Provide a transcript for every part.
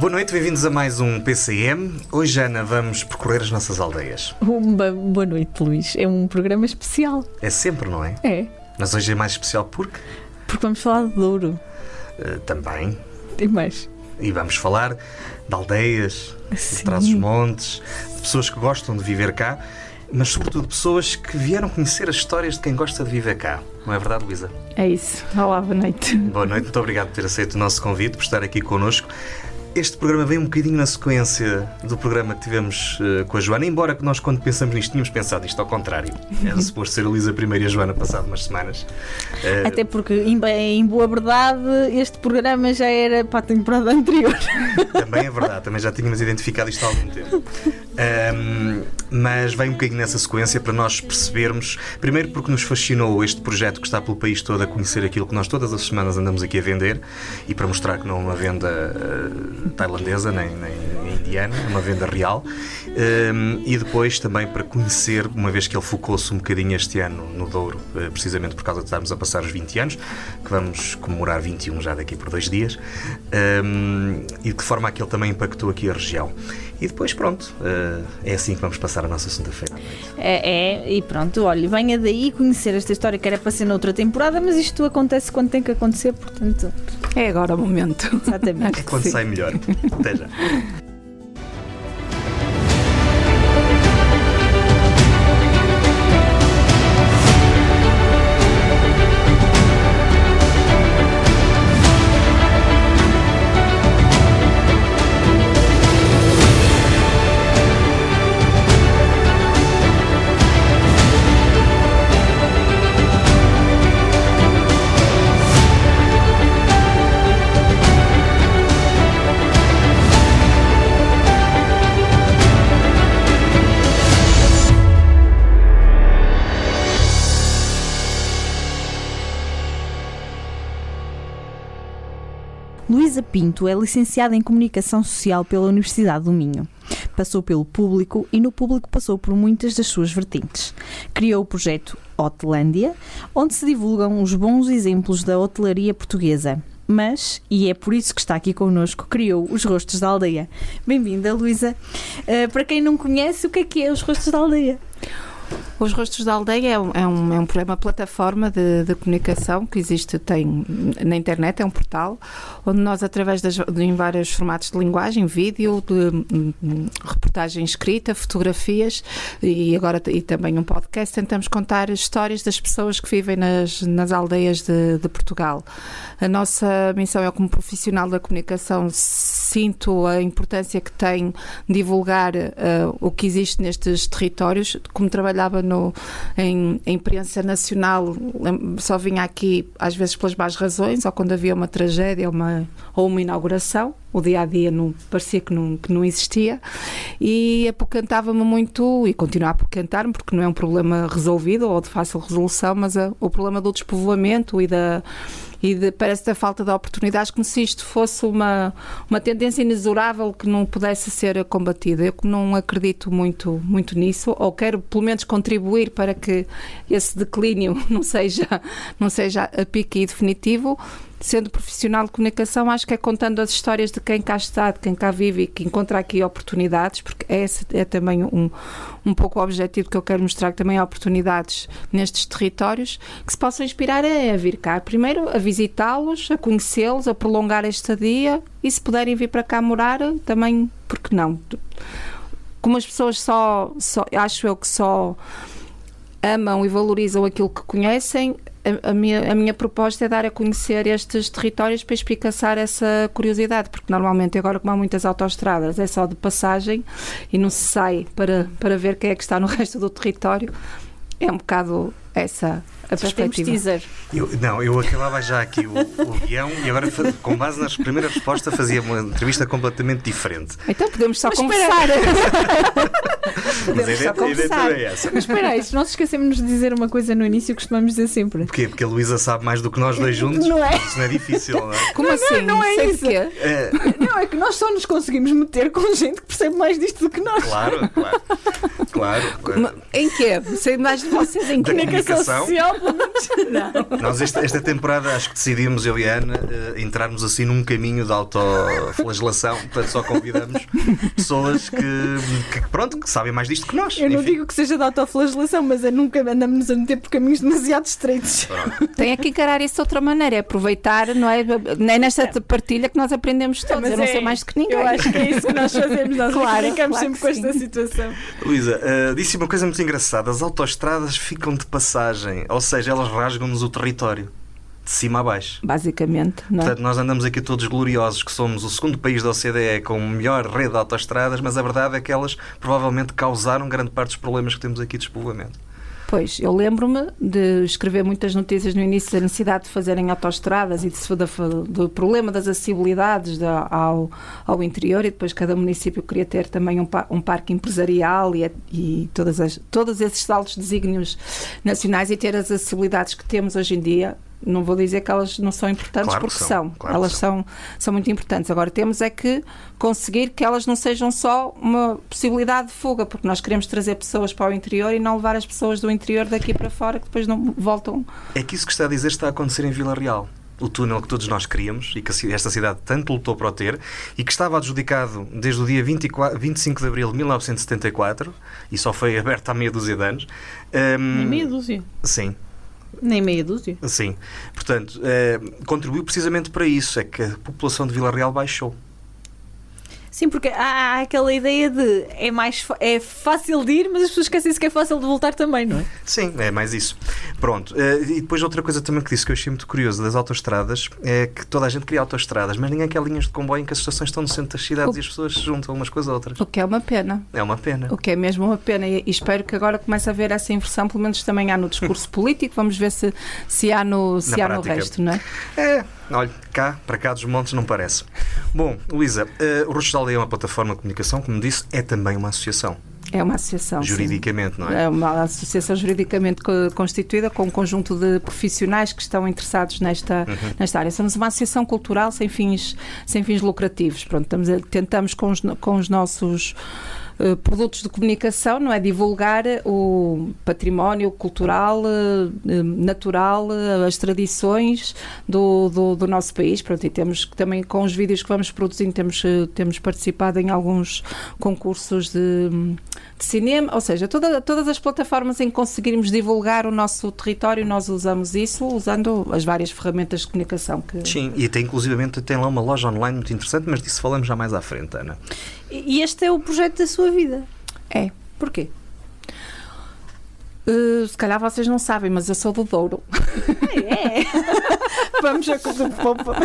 Boa noite, bem-vindos a mais um PCM. Hoje, Ana, vamos percorrer as nossas aldeias. Uma boa noite, Luís. É um programa especial. É sempre, não é? É, Mas hoje é mais especial porque porque vamos falar de Douro. eh, também. E mais. E vamos falar de aldeias, de Sim. trás-os-montes, de pessoas que gostam de viver cá, mas sobretudo pessoas que vieram conhecer as histórias de quem gosta de viver cá. Não é verdade, Luísa? É isso. Olá, boa noite. Boa noite, muito obrigado por ter aceito o nosso convite, por estar aqui connosco. Este programa vem um bocadinho na sequência do programa que tivemos eh, com a Joana, embora que nós, quando pensamos nisto, tínhamos pensado isto ao contrário. Era suposto ser a Luísa primeiro e a Joana passado umas semanas. Eh, Até porque, em, em boa verdade, este programa já era para a temporada anterior. Também é verdade, também já tínhamos identificado isto há algum tempo. Ahm, mas vem um bocadinho nessa sequência para nós percebermos, primeiro porque nos fascinou este projeto que está pelo país todo a conhecer aquilo que nós todas as semanas andamos aqui a vender e para mostrar que não é uma venda ah, tailandesa nem, nem indiana, é uma venda real. Ahm, e depois também para conhecer, uma vez que ele focou-se um bocadinho este ano no Douro, eh, precisamente por causa de estarmos a passar os 20 anos, que vamos comemorar 21 já daqui por dois dias, ahm, e de que forma é que ele também impactou aqui a região. E depois, pronto, eh, é assim que vamos passar a nossa segunda-feira. É, é, e pronto, olha, venha daí conhecer esta história que era para ser noutra temporada, mas isto acontece quando tem que acontecer, portanto, É agora o momento. exatamente. É quando Sim. sai melhor. Até já. Pinto é licenciada em Comunicação Social pela Universidade do Minho. Passou pelo público e no público passou por muitas das suas vertentes. Criou o projeto Hotelândia, onde se divulgam os bons exemplos da hotelaria portuguesa. Mas, e é por isso que está aqui connosco, criou os Rostos da Aldeia. Bem-vinda, Luísa. Uh, para quem não conhece, o que é que é os Rostos da Aldeia? Os Rostos da Aldeia é um, é um, é um programa, plataforma de, de comunicação que existe tem, na internet, é um portal, onde nós, através das, de, em vários formatos de linguagem, vídeo, de, hum, reportagem escrita, fotografias e agora e também um podcast, tentamos contar histórias das pessoas que vivem nas, nas aldeias de, de Portugal. A nossa missão é, como profissional da comunicação, sinto a importância que tem divulgar uh, o que existe nestes territórios, como trabalhava no, em, imprensa nacional, só vinha aqui às vezes pelas más razões, ou quando havia uma tragédia uma, ou uma inauguração, o dia a dia não, parecia que não, que não existia, e apocantava-me muito, e continuava a apocantar-me, porque não é um problema resolvido ou de fácil resolução, mas a, o problema do despovoamento e da e de, parece da falta de oportunidades, como se isto fosse uma, uma tendência inexorável que não pudesse ser combatida. Eu não acredito muito, muito nisso, ou quero pelo menos contribuir para que esse declínio não seja, não seja a pique e definitivo. Sendo profissional de comunicação, acho que é contando as histórias de quem cá está, de quem cá vive e que encontra aqui oportunidades, porque esse é também um, um pouco o objetivo que eu quero mostrar, que também há oportunidades nestes territórios que se possam inspirar a, a vir cá. Primeiro, a visitá-los, a conhecê-los, a prolongar a estadia e se puderem vir para cá morar, também, porque não? Como as pessoas só, só acho eu que só amam e valorizam aquilo que conhecem, a, a, minha, a minha proposta é dar a conhecer estes territórios para espicaçar essa curiosidade, porque normalmente agora como há muitas autoestradas é só de passagem e não se sai para, para ver quem é que está no resto do território, é um bocado essa a perspectiva. teaser. Eu, não, eu acabava já aqui o, o guião e agora, com base nas primeiras respostas, fazia uma entrevista completamente diferente. Então podemos só Mas conversar. Mas a podemos ideia, só a ideia conversar. toda é essa. Mas espera aí, se nós esquecemos de dizer uma coisa no início, costumamos dizer sempre. Porquê? Porque a Luísa sabe mais do que nós dois juntos. Não é? Isso não é difícil, não é? Como assim? não é Sei isso. É, Não, é que nós só nos conseguimos meter com gente que percebe mais disto do que nós. claro, claro. claro. Em quê? Sei mais de vocês em quê? Comunicação. social. Não. Nós, esta, esta temporada, acho que decidimos, eu e a Ana, eh, entrarmos assim num caminho de autoflagelação. Portanto, só convidamos pessoas que, que, pronto, que sabem mais disto que nós. Eu não Enfim. digo que seja de autoflagelação, mas é nunca andamos a meter por caminhos demasiado estreitos. Tem que encarar isso de outra maneira, é aproveitar, não é? Não é nesta partilha que nós aprendemos todos. Mas eu não é- sei mais do que ninguém. Eu acho que é isso que nós fazemos. Nós Claro, brincamos claro sempre com esta sim. situação. Luísa, eh, disse uma coisa muito engraçada: as autoestradas ficam de passagem, ou seja, elas rasgam-nos o território. De cima a baixo. Basicamente, não é? Portanto, nós andamos aqui todos gloriosos que somos o segundo país da OCDE com melhor rede de autoestradas, mas a verdade é que elas provavelmente causaram grande parte dos problemas que temos aqui de despovoamento. Pois, eu lembro-me de escrever muitas notícias no início da necessidade de fazerem autoestradas e de, da- do problema das acessibilidades da- ao, ao interior e depois cada município queria ter também um, um parque empresarial e, e todas as, todos esses altos desígnios nacionais e ter as acessibilidades que temos hoje em dia. Não vou dizer que elas não são importantes, Claro que porque são, são. claro elas são. são, são muito importantes. Agora temos é que conseguir que elas não sejam só uma possibilidade de fuga, porque nós queremos trazer pessoas para o interior e não levar as pessoas do interior daqui para fora que depois não voltam. É que isso que está a dizer está a acontecer em Vila Real. O túnel que todos nós queríamos e que esta cidade tanto lutou para o ter e que estava adjudicado desde o dia 24, 25 de abril de 1974 e só foi aberto há meia dúzia de anos. Nem meia dúzia. Sim, Nem meia dúzia. sim. Portanto, eh, contribuiu precisamente para isso, é que a população de Vila Real baixou. Sim, porque há, há aquela ideia de é mais é fácil de ir, mas as pessoas esquecem-se que é fácil de voltar também, não é? Sim, é mais isso. Pronto. eh, e depois outra coisa também que disse que eu achei muito curioso das autoestradas é que toda a gente queria autoestradas, mas ninguém quer linhas de comboio em que as estações estão no centro das cidades O- e as pessoas se juntam umas com as outras. O que é uma pena. É uma pena. O que é mesmo uma pena. E, espero que agora comece a haver essa inversão, pelo menos também há no discurso político. Vamos ver se, se há, no, se Na há no resto, não é? É, olha, cá, para cá dos montes não parece. Bom, Luísa, eh, o Aldeia é uma plataforma de comunicação, como disse, é também uma associação, É uma associação. sim. juridicamente, não é? É uma associação juridicamente co- constituída com um conjunto de profissionais que estão interessados nesta, Uhum. nesta área. Somos uma associação cultural sem fins, sem fins lucrativos. Pronto, estamos a- tentamos com os, com os nossos eh, produtos de comunicação, não é? Divulgar o património cultural, eh, eh, natural, eh, as tradições do, do, do nosso país. Pronto, e temos que também com os vídeos que vamos produzindo, temos, eh, temos participado em alguns concursos de, de cinema, ou seja, toda- todas as plataformas em que conseguirmos divulgar o nosso território, nós usamos isso usando as várias ferramentas de comunicação que. Sim, e até inclusivamente tem lá uma loja online muito interessante, mas disso falamos já mais à frente, Ana. E este é o projeto da sua vida. É. Porquê? Uh, se calhar vocês não sabem, mas eu sou do Douro. É. Vamos a coisa de pompa.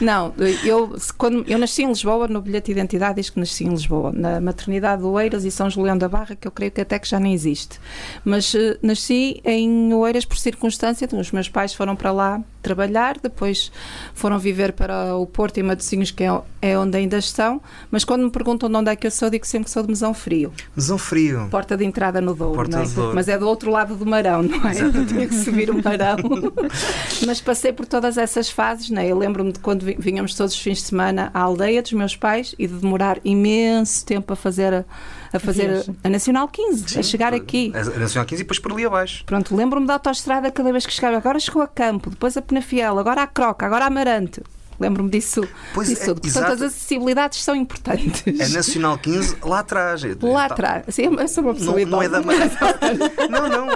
Não, eu, quando, eu nasci em Lisboa, no bilhete de identidade diz que nasci em Lisboa, na maternidade do Oeiras e São Julião da Barra, que eu creio que até que já nem existe. Mas eh, nasci em Oeiras por circunstância, os meus pais foram para lá trabalhar, depois foram viver para o Porto e Matosinhos, que é, é onde ainda estão, mas quando me perguntam de onde é que eu sou, digo sempre que sou de Mesão Frio, Mesão Frio. porta de entrada no Douro, é? do Douro. mas é do outro lado do Marão, não é? Eu tinha que subir o Marão. mas passei por todas essas fases, não é? Eu lembro-me de quando vi- vinhamos todos os fins de semana à aldeia dos meus pais e de demorar imenso tempo a fazer a, a fazer a Nacional 15, a chegar aqui. A Nacional 15 e depois por ali abaixo. Pronto, lembro-me da autoestrada cada vez que chegava. Agora chegou a Campo, depois a Penafiel, agora a Croca, agora a Amarante. Lembro-me disso, Pois disso é. Portanto, exato. as acessibilidades são importantes. A Nacional 15 lá atrás. Lá Tá- atrás. Sim, eu sou uma pessoa Não, não é da idosa. Não, não.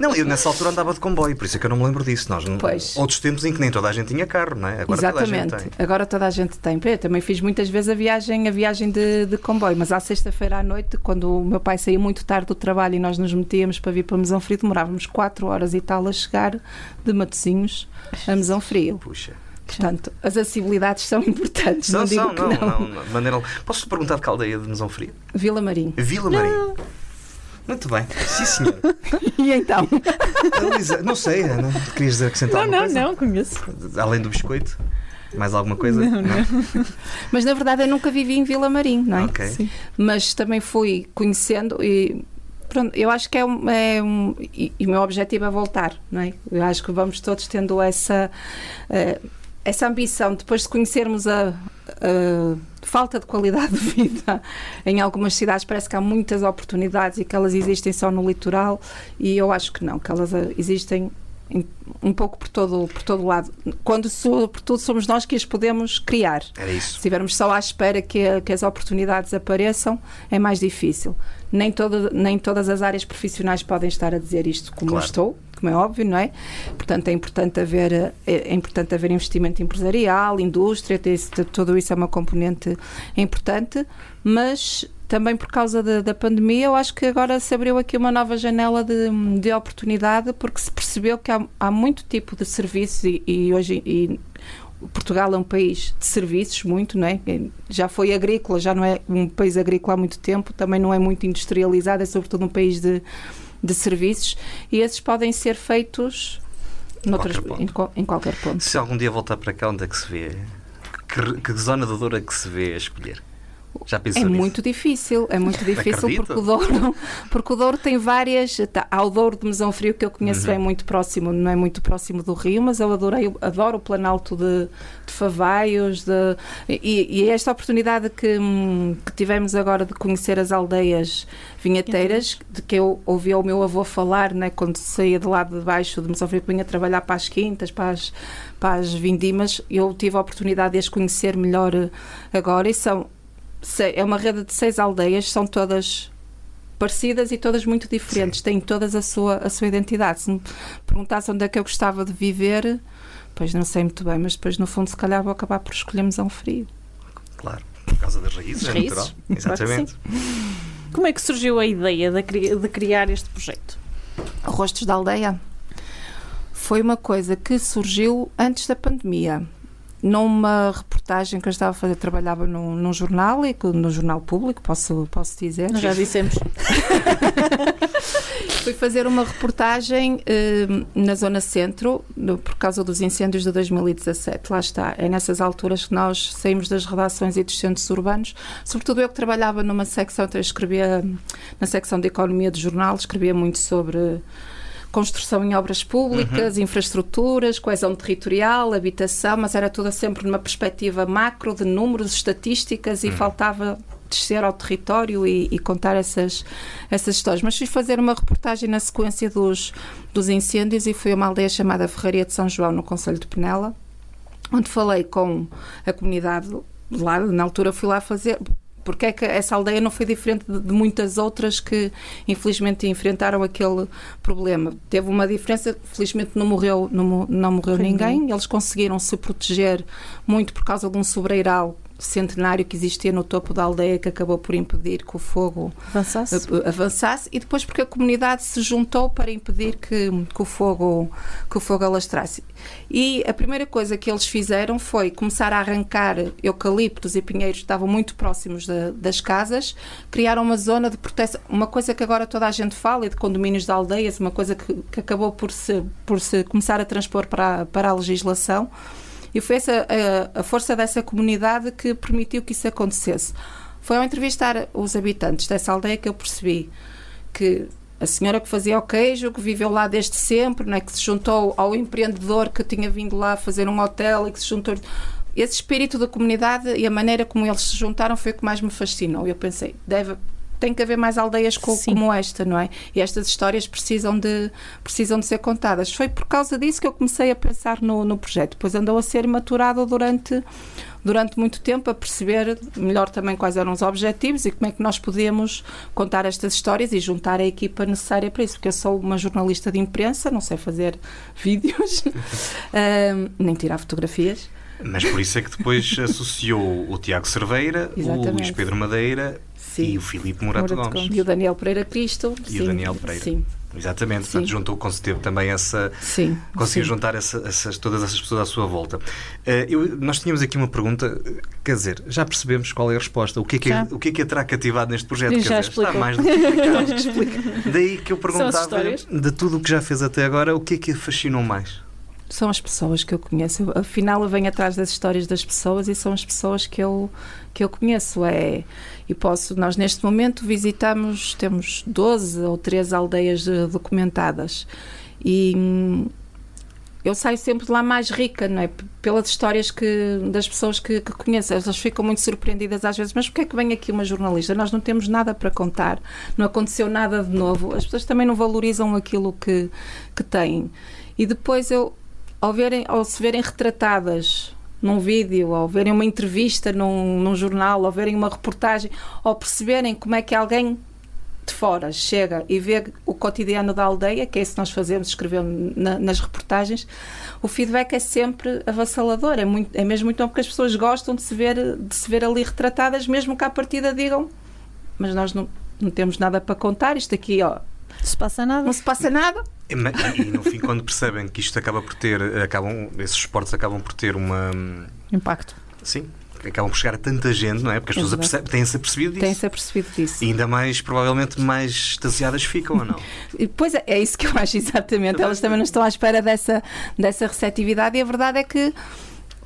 Não, eu nessa altura andava de comboio, por isso é que eu não me lembro disso. Nós, Pois. Outros tempos em que nem toda a gente tinha carro, não é? Agora Exatamente. toda a gente tem. Agora toda a gente tem. Eu também fiz muitas vezes a viagem, a viagem de, de comboio, mas à sexta-feira à noite, quando o meu pai saía muito tarde do trabalho e nós nos metíamos para vir para Mesão Frio, demorávamos 4 horas e tal a chegar de Matosinhos a Mesão Frio. Puxa. Portanto, as acessibilidades são importantes, São, não digo são, que não, não. não, não, maneira... Posso perguntar de que aldeia de Mesão Frio? Vila Marim. Vila Marim. Muito bem. Sim, senhor. E então? Luísa, não sei, Ana, querias dizer acrescentar Não, não, coisa? não, conheço. Além do biscoito? Mais alguma coisa? Não, não. Mas na verdade eu nunca vivi em Vila Marim, não é? Ok. Sim. mas também fui conhecendo e pronto, eu acho que é um, é um e, e o meu objetivo é voltar, não é? Eu acho que vamos todos tendo essa eh, essa ambição, depois de conhecermos a, a, falta de qualidade de vida em algumas cidades, parece que há muitas oportunidades e que elas existem só no litoral, e eu acho que não, que elas existem um pouco por todo por todo lado quando sobretudo somos nós que as podemos criar Era isso. se estivermos só à espera que, que as oportunidades apareçam é mais difícil nem, todo, nem todas as áreas profissionais podem estar a dizer isto como claro. eu estou como é óbvio, não é? Portanto, é importante haver, é, é importante haver investimento empresarial, indústria, tudo isso é uma componente importante, mas também por causa da, da, pandemia, eu acho que agora se abriu aqui uma nova janela de, de oportunidade, porque se percebeu que há, há muito tipo de serviços e, e hoje e Portugal é um país de serviços, muito, não é? Já foi agrícola, já não é um país agrícola há muito tempo, também não é muito industrializado, é sobretudo um país de, de serviços, e esses podem ser feitos noutras, qualquer em, em, qualquer ponto. Se algum dia voltar para cá, onde é que se vê? Que, que zona da dor é que se vê a escolher? Já pensou é nisso? muito difícil, é muito difícil porque o, Douro, porque o Douro tem várias. Tá, há o Douro de Mesão Frio que eu conheço uhum. bem muito próximo, não é muito próximo do Rio, mas eu adorei, adoro o Planalto de, de Favaios. De, e, e esta oportunidade que, que, tivemos agora de conhecer as aldeias vinheteiras, de que eu ouvi o meu avô falar né, quando saía de lá de baixo de Mesão Frio, que vinha trabalhar para as quintas, para as, para as vindimas, eu tive a oportunidade de as conhecer melhor agora e são é uma rede de seis aldeias, são todas parecidas e todas muito diferentes, Sim. têm todas a sua, a sua identidade. Se me perguntasse onde é que eu gostava de viver, pois não sei muito bem, mas depois no fundo se calhar vou acabar por escolher Mesão Frio. Claro, por causa das raízes, é natural. Exatamente. Claro Como é que surgiu a ideia de, de criar este projeto? Rostos da Aldeia foi uma coisa que surgiu antes da pandemia numa reportagem que eu estava a fazer, trabalhava num, num jornal, e no jornal público, posso, posso dizer. Já dissemos. Fui fazer uma reportagem eh, na Zona Centro, no, por causa dos incêndios de 2017. Lá está. É nessas alturas que nós saímos das redações e dos centros urbanos. Sobretudo eu que trabalhava numa secção, então eu escrevia na secção de economia do jornal, escrevia muito sobre construção em obras públicas, uhum. infraestruturas, coesão territorial, habitação, mas era toda sempre numa perspectiva macro de números, estatísticas e uhum. faltava descer ao território e, e, contar essas, essas histórias. Mas fui fazer uma reportagem na sequência dos, dos incêndios e fui a uma aldeia chamada Ferraria de São João, no Conselho de Penela, onde falei com a comunidade lá, na altura fui lá fazer, porque é que essa aldeia não foi diferente de, de, muitas outras que infelizmente enfrentaram aquele problema. Teve uma diferença, felizmente não morreu, não, não morreu ninguém. Eles conseguiram se proteger muito por causa de um sobreiral centenário que existia no topo da aldeia que acabou por impedir que o fogo avançasse, avançasse e depois porque a comunidade se juntou para impedir que, que, o fogo que o fogo alastrasse. E a primeira coisa que eles fizeram foi começar a arrancar eucaliptos e pinheiros que estavam muito próximos de, das casas, criaram uma zona de proteção, uma coisa que agora toda a gente fala, e de condomínios de aldeias, uma coisa que, que acabou por se, por se começar a transpor para, para a legislação e foi essa, a, a força dessa comunidade que permitiu que isso acontecesse. Foi ao entrevistar os habitantes dessa aldeia que eu percebi que a senhora que fazia o queijo, que viveu lá desde sempre, né, que se juntou ao empreendedor que tinha vindo lá fazer um hotel e que se juntou. Esse espírito da comunidade e a maneira como eles se juntaram foi o que mais me fascinou. Eu pensei, deve, tem que haver mais aldeias co como esta, não é? E estas histórias precisam de, precisam de ser contadas. Foi por causa disso que eu comecei a pensar no, no projeto. Depois andou a ser maturado durante, durante muito tempo, a perceber melhor também quais eram os objetivos e como é que nós podíamos contar estas histórias e juntar a equipa necessária para isso. Porque eu sou uma jornalista de imprensa, não sei fazer vídeos, um, nem tirar fotografias. Mas por isso é que depois associou o Tiago Cerveira, Exatamente. o Luís Pedro Madeira Sim. e o Filipe Morato, Morato Gomes. Gomes. E o Daniel Pereira Cristo. E sim. o Daniel Pereira. Sim. Exatamente, Sim. portanto, juntou, teve também essa. Sim. Conseguiu Sim. juntar essa, essas, todas essas pessoas à sua volta. Uh, eu, nós tínhamos aqui uma pergunta, quer dizer, já percebemos qual é a resposta. O que é que, é, o que, é, que terá cativado neste projeto? Quer já dizer, está mais do que explicado. Daí que eu perguntava, de tudo o que já fez até agora, o que é que a fascinou mais? São as pessoas que eu conheço. Afinal, eu venho atrás das histórias das pessoas e são as pessoas que eu, que eu conheço. É, e posso, nós neste momento visitamos, temos 12 ou 13 aldeias documentadas. E eu saio sempre de lá mais rica, não é? Pelas histórias que, das pessoas que, que conheço. Elas ficam muito surpreendidas às vezes, mas porquê é que vem aqui uma jornalista? Nós não temos nada para contar, não aconteceu nada de novo. As pessoas também não valorizam aquilo que, que têm. E depois eu, ao, verem, ao se verem retratadas num vídeo, ou verem uma entrevista num, num jornal, ou verem uma reportagem, ou perceberem como é que alguém de fora chega e vê o cotidiano da aldeia, que é isso que nós fazemos, escrevemos na, nas reportagens, o feedback é sempre avassalador. É, muito, é mesmo muito bom porque as pessoas gostam de se ver, de se ver ali retratadas, mesmo que à partida digam, mas nós não, não temos nada para contar, isto aqui, ó. Não se passa nada. Não se passa nada. E, e no fim, quando percebem que isto acaba por ter, acabam, esses esportes acabam por ter uma. Impacto. Sim, acabam por chegar a tanta gente, não é? Porque as pessoas têm-se apercebido disso. Têm-se apercebido disso. E ainda mais, provavelmente, mais extasiadas ficam ou não? pois é, é isso que eu acho exatamente. Elas também não estão à espera dessa, dessa receptividade e a verdade é que.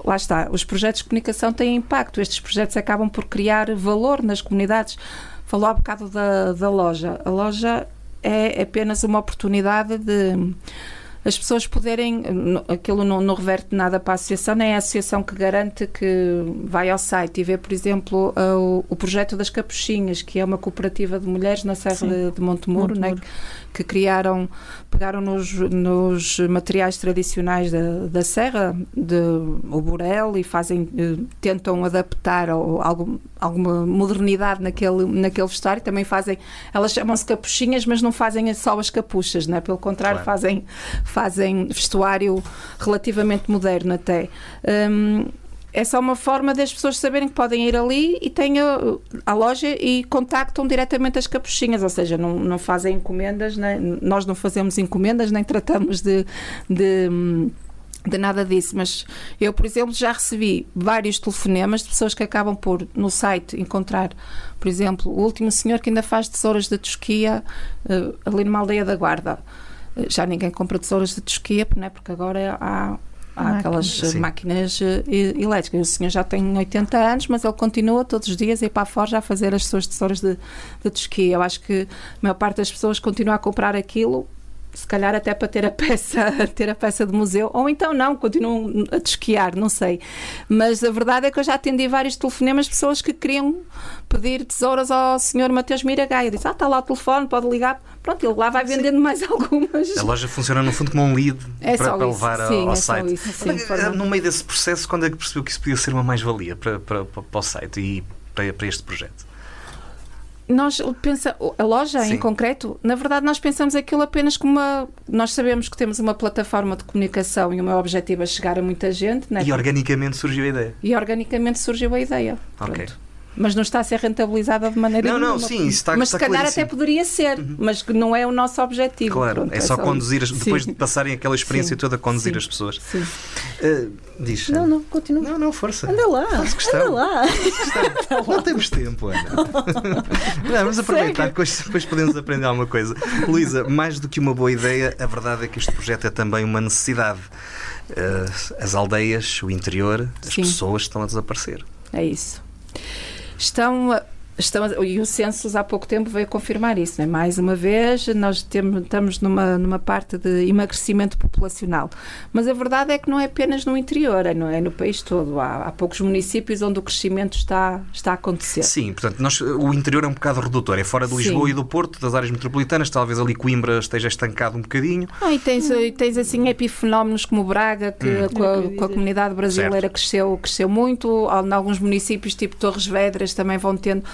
Lá está, os projetos de comunicação têm impacto. Estes projetos acabam por criar valor nas comunidades. Falou há bocado da, da loja. A loja é apenas uma oportunidade de as pessoas poderem. Aquilo não, não reverte nada para a associação, nem é a associação que garante que vai ao site e vê, por exemplo, o, o projeto das Capuchinhas, que é uma cooperativa de mulheres na Serra de, de Montemuro, Montemuro. Né, que criaram, pegaram nos, nos materiais tradicionais da, da Serra, de, o burel, e fazem, eh, tentam adaptar ao, algum, alguma modernidade naquele, naquele vestuário. Também fazem, elas chamam-se capuchinhas, mas não fazem só as capuchas, né? pelo contrário, claro. fazem, fazem vestuário relativamente moderno até. Um, é só uma forma das pessoas saberem que podem ir ali e têm a, a loja e contactam diretamente as capuchinhas, ou seja, não, não fazem encomendas, nem, nós não fazemos encomendas, nem tratamos de, de de nada disso, mas eu, por exemplo, já recebi vários telefonemas de pessoas que acabam por, no site, encontrar, por exemplo, o último senhor que ainda faz tesouras de Tosquia uh, ali numa aldeia da Guarda. Uh, já ninguém compra tesouras de Tosquia, né, porque agora há Há aquelas Sim. máquinas uh, elétricas. O senhor já tem 80 anos, mas ele continua todos os dias a ir para fora a fazer as suas tesouras de, de tosquia. Eu acho que a maior parte das pessoas continua a comprar aquilo se calhar até para ter a peça, ter a peça de museu, ou então não, continuam a desquiar, não sei. Mas a verdade é que eu já atendi vários telefonemas de pessoas que queriam pedir tesouras ao senhor Mateus Miragaia. Disse, ah, está lá o telefone, pode ligar. Pronto, ele lá vai vendendo sim. mais algumas. A loja funciona no fundo como um lead é para, para levar sim, ao é site. Isso, sim, no meio desse processo, quando é que percebeu que isso podia ser uma mais-valia para, para, para, para o site e para, para este projeto? Nós pensa a loja Sim. em concreto, na verdade nós pensamos aquilo apenas como uma nós sabemos que temos uma plataforma de comunicação e o meu objetivo é chegar a muita gente, né? E organicamente surgiu a ideia. E organicamente surgiu a ideia. OK. Pronto mas não está a ser rentabilizada de maneira não, nenhuma. Não, sim, isso está Mas está se calhar claríssimo. até poderia ser, uhum. mas que não é o nosso objetivo. Claro, Pronto, é, só conduzir, as, depois sim. de passarem aquela experiência sim. toda, conduzir sim. as pessoas. Sim. Uh, diz. Não, não, continua. Não, não, força. Anda lá. Faz questão. Anda lá. Não temos tempo, Ana. Não, vamos aproveitar, depois, depois podemos aprender alguma coisa. Luísa, mais do que uma boa ideia, a verdade é que este projeto é também uma necessidade. Uh, as aldeias, o interior, as pessoas estão a desaparecer. É isso estão Estão, e o censo há pouco tempo veio confirmar isso. Né? Mais uma vez, nós temos, estamos numa, numa parte de emagrecimento populacional. Mas a verdade é que não é apenas no interior, é no, é no país todo. Há, há, poucos municípios onde o crescimento está, está a acontecer. Sim, portanto, nós, o interior é um bocado redutor. É fora de Lisboa Sim. e do Porto, das áreas metropolitanas. Talvez ali Coimbra esteja estancado um bocadinho. Ah, e tens, hum. tens assim epifenómenos como Braga, que hum. com, a, com, a, comunidade brasileira cresceu, cresceu muito. Em alguns municípios, tipo Torres Vedras, também vão tendo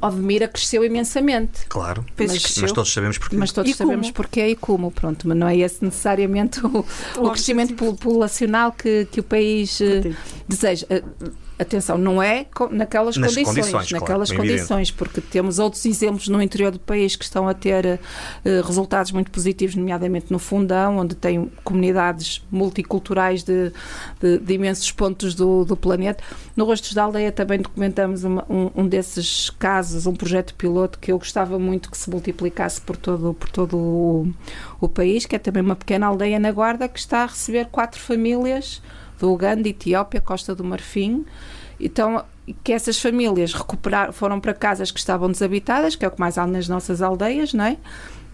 Odmira cresceu imensamente. Claro, mas, mas, todos sabemos porquê. Mas todos e sabemos como? porquê e como, pronto, mas não é esse necessariamente o, o, o crescimento populacional que, que o país uh, deseja. Uh, atenção, não é naquelas Nas condições, condições naquelas claro, condições, porque temos outros exemplos no interior do país que estão a ter uh, resultados muito positivos, nomeadamente no Fundão, onde tem comunidades multiculturais de, de, de imensos pontos do, do, planeta. No Rostos da Aldeia também documentamos uma, um, um, desses casos, um projeto piloto que eu gostava muito que se multiplicasse por todo, por todo o, o país, que é também uma pequena aldeia na Guarda que está a receber quatro famílias do Uganda, Etiópia, Costa do Marfim. Então, que essas famílias recuperaram, foram para casas que estavam desabitadas, que é o que mais há nas nossas aldeias, não é?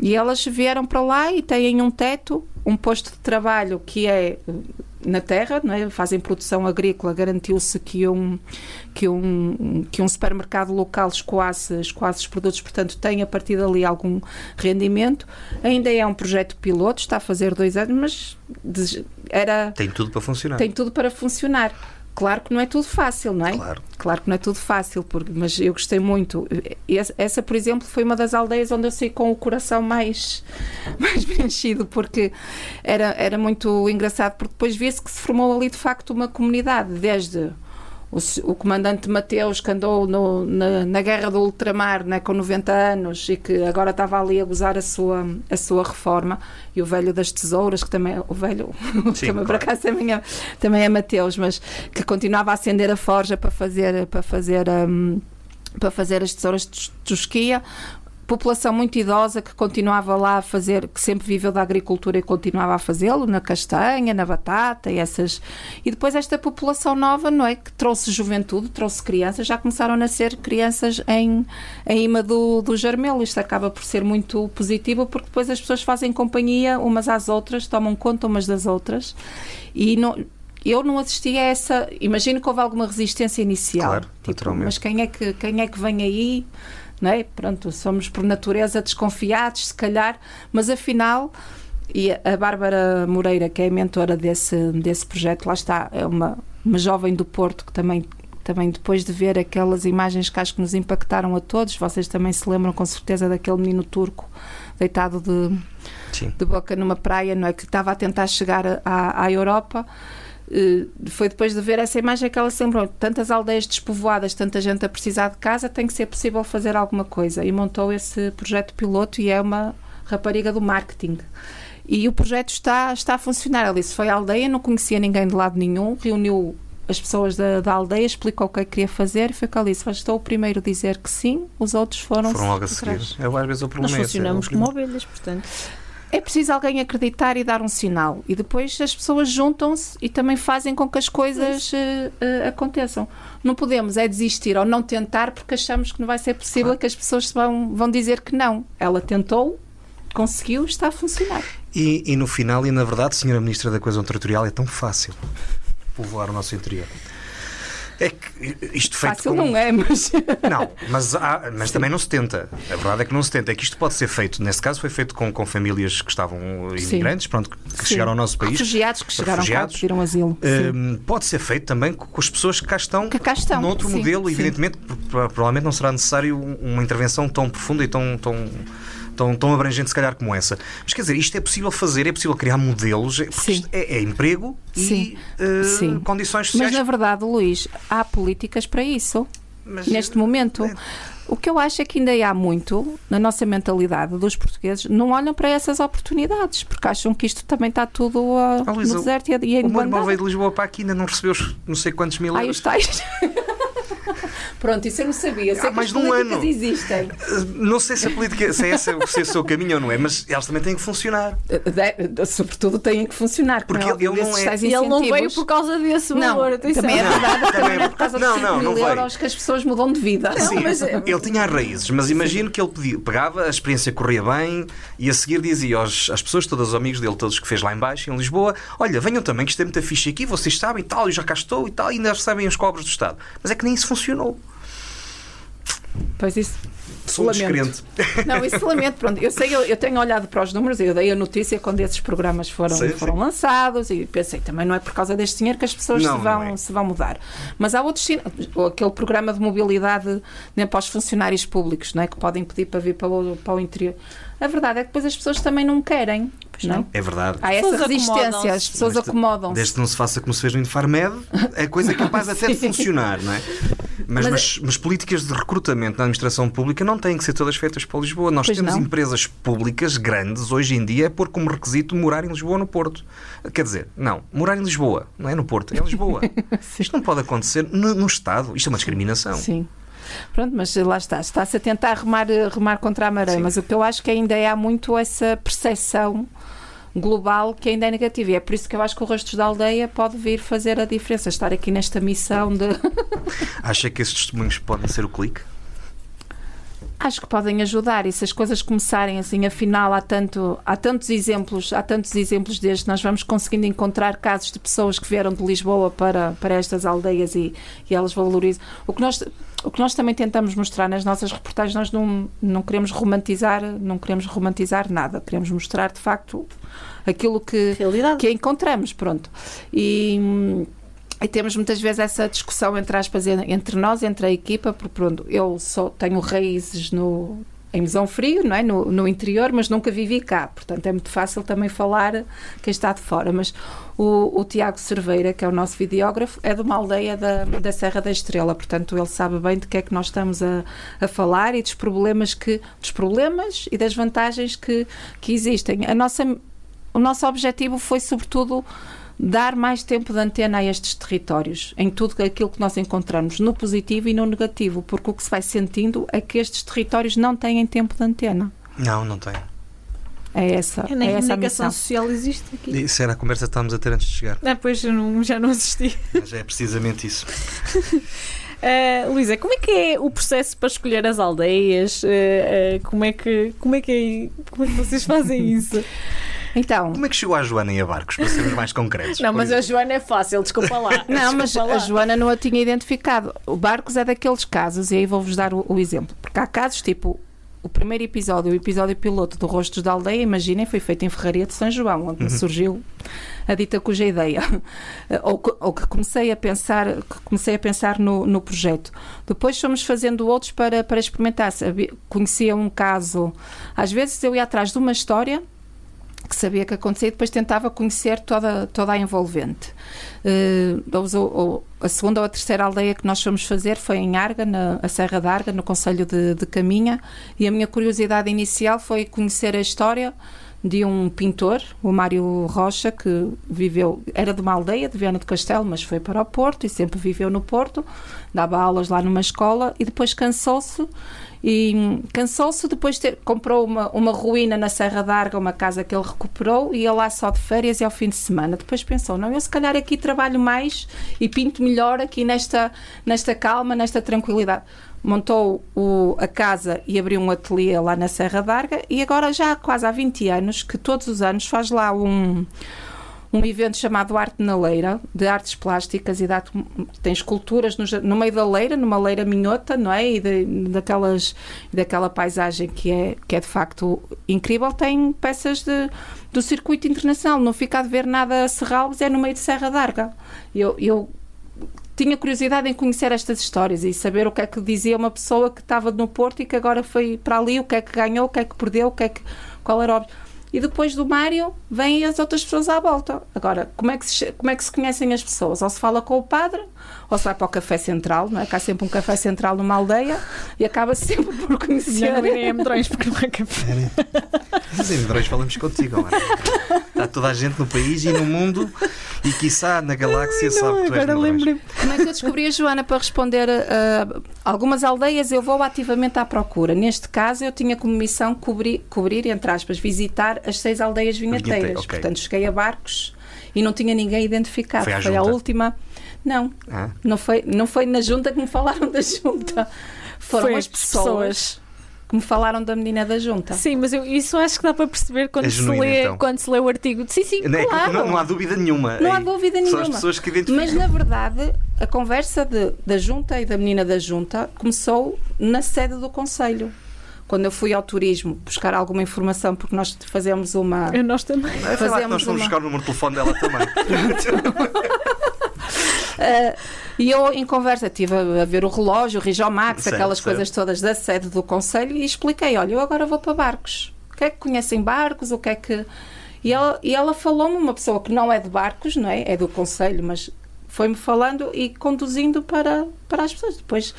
E elas vieram para lá e têm um teto um posto de trabalho que é na terra, não é? fazem produção agrícola, garantiu-se que um, que, um, que um supermercado local escoasse, escoasse os produtos, portanto tem a partir dali algum rendimento. Ainda é um projeto piloto, está a fazer dois anos, mas era... Tem tudo para funcionar. Tem tudo para funcionar. Claro que não é tudo fácil, não é? Claro. Claro que não é tudo fácil, porque, mas eu gostei muito. Essa, por exemplo, foi uma das aldeias onde eu saí com o coração mais, mais preenchido, porque era, era muito engraçado, porque depois vê-se que se formou ali de facto uma comunidade, desde o, o, comandante Mateus, que andou no, na, na, guerra do ultramar né, com 90 anos e que agora estava ali a gozar a sua, a sua reforma, e o velho das tesouras, que também o velho, Sim, também claro. por acaso também é, também é Mateus, mas que continuava a acender a forja para fazer, para fazer um, para fazer as tesouras de tosquia população muito idosa que continuava lá a fazer, que sempre viveu da agricultura e continuava a fazê-lo, na castanha, na batata e essas. E depois esta população nova, não é? Que trouxe juventude, trouxe crianças, já começaram a nascer crianças em, em ima do, do Jarmelo. Isto acaba por ser muito positivo porque depois as pessoas fazem companhia umas às outras, tomam conta umas das outras e não, eu não assisti a essa. Imagino que houve alguma resistência inicial. Claro, tipo, mas quem é, que, quem é que vem aí? Não é? Pronto, somos por natureza desconfiados, se calhar, mas afinal. E a Bárbara Moreira, que é a mentora desse, desse projeto, lá está, é uma, uma jovem do Porto que também também depois de ver aquelas imagens que acho que nos impactaram a todos, vocês também se lembram com certeza daquele menino turco deitado de, de boca numa praia, não é? Que estava a tentar chegar à, à Europa foi depois de ver essa imagem que ela se lembrou. Tantas aldeias despovoadas, tanta gente a precisar de casa, tem que ser possível fazer alguma coisa. E montou esse projeto piloto e é uma rapariga do marketing. E o projeto está, está a funcionar. Ela disse: foi à aldeia, não conhecia ninguém de lado nenhum, reuniu as pessoas da, da aldeia, explicou o que é queria fazer e foi que ela disse: estou o primeiro a dizer que sim, os outros foram. Foram logo a seguir. Eu, às vezes, o problema Nós funcionamos é como ovelhas, portanto. É preciso alguém acreditar e dar um sinal. E depois as pessoas juntam-se e também fazem com que as coisas uh, uh, aconteçam. Não podemos é desistir ou não tentar porque achamos que não vai ser possível claro. que as pessoas vão, vão dizer que não. Ela tentou, conseguiu, está a funcionar. E, e no final, e na verdade, Senhora Ministra da Coesão Territorial, é tão fácil povoar o nosso interior. É que isto feito Fácil não é, mas. Não, mas, há, mas também não se tenta. A verdade é que não se tenta. É que isto pode ser feito, nesse caso, foi feito com, com famílias que estavam imigrantes, pronto, que Sim. chegaram ao nosso país. Refugiados que chegaram refugiados. cá, pediram asilo. Um, pode ser feito também com as pessoas que cá estão. Que cá estão. Noutro Sim. modelo, evidentemente, provavelmente não será necessário uma intervenção tão profunda e tão, tão tão, tão abrangente, se calhar, como essa. Mas quer dizer, isto é possível fazer, é possível criar modelos, porque é, é, emprego Sim. e uh, Sim. condições sociais. Mas, na verdade, Luís, há políticas para isso. Mas, neste momento. É... O que eu acho é que ainda há muito na nossa mentalidade dos portugueses, não olham para essas oportunidades, porque acham que isto também está tudo uh, oh, Luísa, no deserto e, e O meu irmão veio de Lisboa para aqui ainda não recebeu não sei quantos mil euros. Os tais. Pronto, isso eu não sabia. Sei Há mais de um ano. existem. Não sei se a política se é esse, se é o seu caminho ou não é, mas elas também têm que funcionar. De, sobretudo têm que funcionar. Porque é ele, não é. E ele não veio por causa desse valor. Não, também é verdade. Também é por causa não, não, não mil euros que as pessoas mudam de vida. Sim, mas, ele tinha as raízes, mas imagino que ele pedia, pegava, a experiência corria bem e a seguir dizia aos, às pessoas, todos os amigos dele, todos que fez lá embaixo, em Lisboa, olha, venham também, que isto é muita ficha aqui, vocês sabem e tal, eu já cá estou e tal, e ainda recebem os cobros do Estado. Mas é que nem isso funcionou. Pois isso. Sou descrente. Não, isso lamento. Pronto, eu sei, eu, eu, tenho olhado para os números, eu dei a notícia quando esses programas foram, sim, foram sim. lançados e pensei também não é por causa deste dinheiro que as pessoas não, se, vão, é. se vão mudar. Mas há outros aquele programa de mobilidade né, para os funcionários públicos né, que podem pedir para vir para o, para o interior. A verdade é que depois as pessoas também não querem. Não? É verdade. Há essa resistência, as pessoas acomodam-se. Desde que não se faça como se fez no Infarmed, é coisa capaz até de funcionar, não é? Mas, mas, mas, mas, políticas de recrutamento na administração pública não têm que ser todas feitas para Lisboa. Nós temos não. empresas públicas grandes hoje em dia por como requisito morar em Lisboa ou no Porto. Quer dizer, não, morar em Lisboa, não é no Porto, é em Lisboa. Isto não pode acontecer no, no Estado. Isto é uma discriminação. Sim. Pronto, mas lá está, está-se a tentar remar, remar contra a maré, Sim. mas o que eu acho que ainda é, há muito essa percepção global que ainda é negativa. E é por isso que eu acho que o Rostos da Aldeia pode vir fazer a diferença, estar aqui nesta missão de. Acha que esses testemunhos podem ser o clique? acho que podem ajudar e se as coisas começarem assim, afinal há, tanto, há tantos exemplos, há tantos exemplos destes, nós vamos conseguindo encontrar casos de pessoas que vieram de Lisboa para, para estas aldeias e, e elas valorizam. O que nós o que nós também tentamos mostrar nas nossas reportagens, nós não, não queremos romantizar, não queremos romantizar nada, queremos mostrar de facto aquilo que, Realidade. que encontramos, pronto. E, e temos muitas vezes essa discussão entre aspas entre nós, entre a equipa, porque pronto, eu só tenho raízes no em Mesão Frio, não é? No, no, interior, mas nunca vivi cá. Portanto, é muito fácil também falar quem está de fora. Mas o, o Tiago Cerveira, que é o nosso videógrafo, é de uma aldeia da, da Serra da Estrela. Portanto, ele sabe bem de que é que nós estamos a, a falar e dos problemas que dos problemas e das vantagens que, que existem. A nossa, o nosso objetivo foi, sobretudo, dar mais tempo de antena a estes territórios, em tudo aquilo que nós encontramos, no positivo e no negativo, porque o que se vai sentindo é que estes territórios não têm tempo de antena. Não, não têm. É essa, É, nem é essa a comunicação missão. social existe aqui. Isso era a conversa que estávamos a ter antes de chegar. Ah, pois eu não- já não assisti. Mas é precisamente isso. Uh, Luísa, como é que é o processo para escolher as aldeias? Uh, uh, como, é que, como, é que é, como é que vocês fazem isso? Então, Como é que chegou a Joana e a Barcos, para sermos mais concretos? Não, mas a? Joana é fácil, desculpa lá. Não, mas Desculpa a lá. Joana não a tinha identificado. O Barcos é daqueles casos, e aí vou-vos dar o, o exemplo. Porque há casos tipo. O primeiro episódio, o episódio piloto do Rostos da Aldeia, imaginem, foi feito em Ferraria de São João, onde surgiu a dita cuja ideia. Ou, que- ou que comecei a pensar, que comecei a pensar no, no projeto. Depois fomos fazendo outros para, para experimentar. Conhecia um caso. Às vezes eu ia atrás de uma história que sabia que acontecia e depois tentava conhecer toda, toda a envolvente. O- a segunda ou a terceira aldeia que nós fomos fazer foi em Arga, na a Serra da Arga, no Conselho de, de Caminha, e a minha curiosidade inicial foi conhecer a história de um pintor, o Mário Rocha, que viveu, era de uma aldeia de Viana do Castelo, mas foi para o Porto e sempre viveu no Porto, dava aulas lá numa escola e depois cansou-se e hum, cansou-se depois de ter, comprou uma, uma ruína na Serra d'Arga, uma casa que ele recuperou e ia lá só de férias e ao fim de semana. Depois pensou, não, eu se calhar aqui trabalho mais e pinto melhor aqui nesta, nesta calma, nesta tranquilidade. Montou o- a casa e abriu um ateliê lá na Serra d'Arga e agora já há quase há 20 anos que todos os anos faz lá um, um evento chamado Arte na Leira, de artes plásticas e dá, tem esculturas no, no meio da leira, numa leira minhota, não é? E de- daquelas, daquela paisagem que é, que é de facto incrível. Tem peças de, do circuito internacional, não fica a ver nada a Serralves, é no meio de Serra d'Arga. Eu, eu tinha curiosidade em conhecer estas histórias e saber o que é que dizia uma pessoa que estava no Porto e que agora foi para ali, o que é que ganhou, o que é que perdeu, o que é que, qual era o ob- e depois do Mário vêm as outras pessoas à volta. Agora, como é, que se, como é que se conhecem as pessoas? Ou se fala com o padre, ou se vai para o café central, não é? Que há sempre um café central numa aldeia e acaba sempre por conhecer. Não irei a Medrões porque não é café. Mas em Medrões falamos contigo, Ana. Está toda a gente no país e no mundo e quiçá na galáxia sabe que tu és agora. Como é que eu descobri a Joana para responder a, a algumas aldeias? Eu vou ativamente à procura. Neste caso, eu tinha como missão cobrir, cobrir entre aspas, visitar as seis aldeias vinhateiras. Vinhate- ok. Portanto, cheguei a barcos e não tinha ninguém identificado. Foi à a última. Não, Ah, não foi, não foi na junta que me falaram da junta. Foram Foi as as pessoas, que me falaram da menina da junta. Sim, mas eu, isso acho que dá para perceber quando, É se, genuíno, lê, então. quando se lê o artigo. Sim, sim, não, é claro. não- não há dúvida nenhuma. Não há dúvida São nenhuma. as pessoas que identificam. Mas na verdade, a conversa de- da junta e da menina da junta começou na sede do Conselho. Quando eu fui ao turismo buscar alguma informação, porque nós fazemos uma. Eu, nós também. É, foi lá que fazemos nós fomos uma- buscar o número de telefone dela também. Ah, e eu, em conversa, estive a, a ver o relógio, o Rijomax, Certo, aquelas certo. coisas todas da sede do Conselho e expliquei: olha, eu agora vou para barcos. O que é que conhecem barcos? O que é que. E ela, e ela falou-me, uma pessoa que não é de barcos, não é? É do Conselho, mas foi-me falando e conduzindo para, para as pessoas. Depois.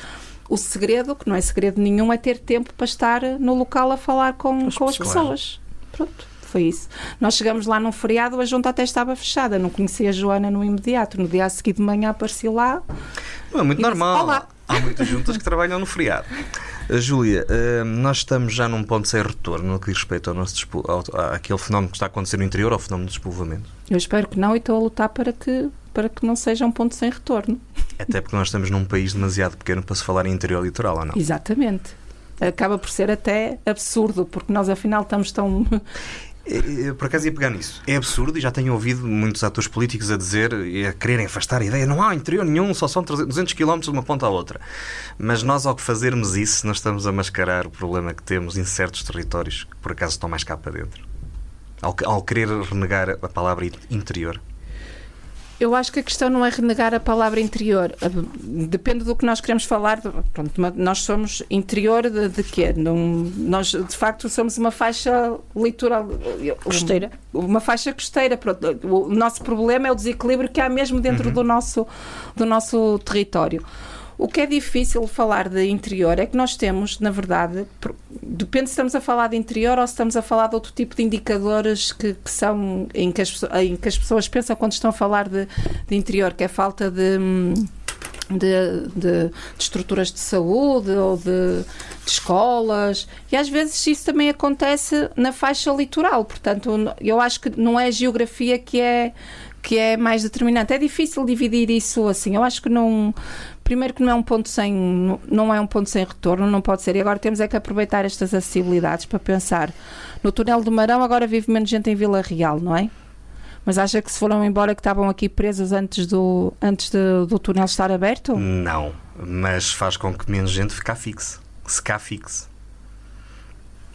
O segredo, que não é segredo nenhum, é ter tempo para estar no local a falar com, As com as pessoas. pessoas. Pronto, foi isso. Nós chegamos lá num feriado, a junta até estava fechada. Não conhecia a Joana no imediato. No dia a seguir de manhã apareci lá. Não é muito disse, normal. "Olá." Há muitas juntas que trabalham no feriado. Uh, Júlia, uh, nós estamos já num ponto sem retorno no que diz respeito ao nosso ao, àquele fenómeno que está a acontecer no interior, ao fenómeno do despovoamento. Eu espero que não e estou a lutar para que, para que não seja um ponto sem retorno. Até porque nós estamos num país demasiado pequeno para se falar em interior litoral, ou não? Exatamente. acaba por ser até absurdo, porque nós afinal estamos tão. É, por acaso ia pegar nisso. É absurdo e já tenho ouvido muitos atores políticos a dizer e a quererem afastar a ideia. Não há interior nenhum, só são 200 km de uma ponta à outra. Mas nós, ao fazermos isso, nós estamos a mascarar o problema que temos em certos territórios que por acaso estão mais cá para dentro. Ao, ao querer renegar a palavra interior. Eu acho que a questão não é renegar a palavra interior. Depende do que nós queremos falar. Pronto, nós somos interior de, de quê? Num, nós, de facto, somos uma faixa litoral. Costeira. Uma faixa costeira. Pronto, o nosso problema é o desequilíbrio que há mesmo dentro uhum. do, nosso, do nosso território. O que é difícil falar de interior é que nós temos, na verdade, depende se estamos a falar de interior ou se estamos a falar de outro tipo de indicadores que, que são em que, as, em que as pessoas pensam quando estão a falar de, de interior, que é falta de. De, de, de, estruturas de saúde ou de, de, escolas. E às vezes isso também acontece na faixa litoral. Portanto eu acho que não é a geografia que é que é mais determinante. É difícil dividir isso assim. Eu acho que não primeiro que não é um ponto sem não é um ponto sem retorno, não pode ser. E agora temos é que aproveitar estas acessibilidades para pensar no túnel do Marão agora vive menos gente em Vila Real, não é? Mas acha que se foram embora que estavam aqui presos antes do antes de, do túnel estar aberto? Não, mas faz com que menos gente fique fixe, se cá fixe.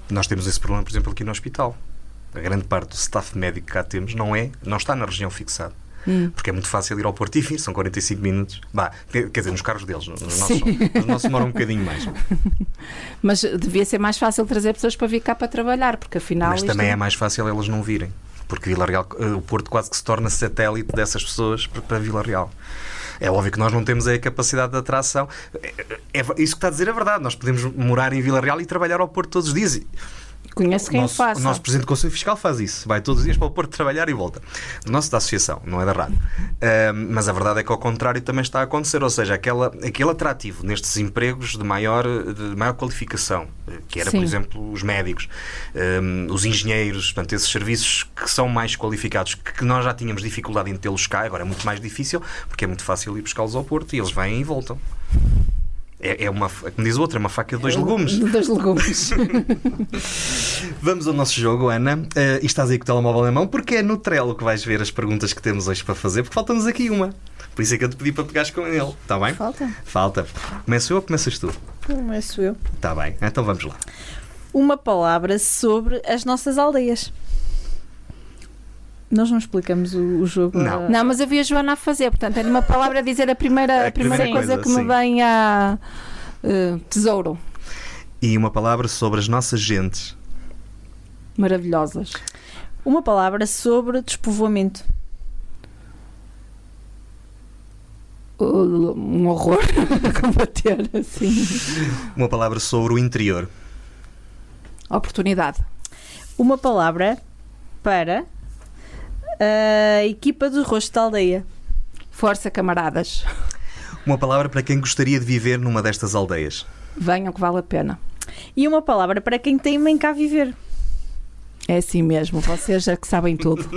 Nós temos esse problema, por exemplo, aqui no hospital. A grande parte do staff médico que cá temos não é, não está na região fixada. Hum. Porque é muito fácil ir ao Porto e vir, são 45 minutos. Bah, quer dizer, nos carros deles, nos nossos, nos nossos demoram um bocadinho mais. Mas devia ser mais fácil trazer pessoas para vir cá para trabalhar, porque afinal. Mas também é... é mais fácil elas não virem. Porque Vila Real, eh, o Porto quase que se torna satélite dessas pessoas para Vila Real. É óbvio que nós não temos a capacidade de atração. É, é, isso que está a dizer é verdade. Nós podemos morar em Vila Real e trabalhar ao Porto todos os dias. Conhece quem nosso, faça. O nosso Presidente do Conselho Fiscal faz isso. Vai todos os dias para o Porto trabalhar e volta. Do nosso da Associação, não é da rádio. Uh, mas a verdade é que ao contrário também está a acontecer. Ou seja, aquela, aquele atrativo nestes empregos de maior, de maior qualificação, que era, Sim. por exemplo, os médicos, os engenheiros, portanto, esses serviços que são mais qualificados, que nós já tínhamos dificuldade em tê-los cá, agora é muito mais difícil, porque é muito fácil ir buscá-los ao Porto e eles vêm e voltam. É, é uma, como diz o outro, é uma faca de dois é, legumes. Dois legumes. Vamos ao nosso jogo, Ana. Uh, e estás aí com o telemóvel na mão, porque é no Trello que vais ver as perguntas que temos hoje para fazer, porque falta-nos aqui uma. Por isso é que eu te pedi para pegares com ele. Está bem? Falta. Falta. Começo eu ou começas tu? Começo eu. Está bem. Então vamos lá. Uma palavra sobre as nossas aldeias. Nós não explicamos o, o jogo. Não. A... não, mas eu vi a Joana a fazer, portanto, é uma palavra a dizer a primeira, a primeira, coisa, coisa, que sim. me vem a uh, tesouro. E uma palavra sobre as nossas gentes. Maravilhosas. Uma palavra sobre despovoamento. Um horror combater assim. Uma palavra sobre o interior. Oportunidade. Uma palavra para a equipa do rosto da aldeia. Força, camaradas. Uma palavra para quem gostaria de viver numa destas aldeias. Venham que vale a pena. E uma palavra para quem tem mãe cá viver. É assim mesmo, vocês já que sabem tudo.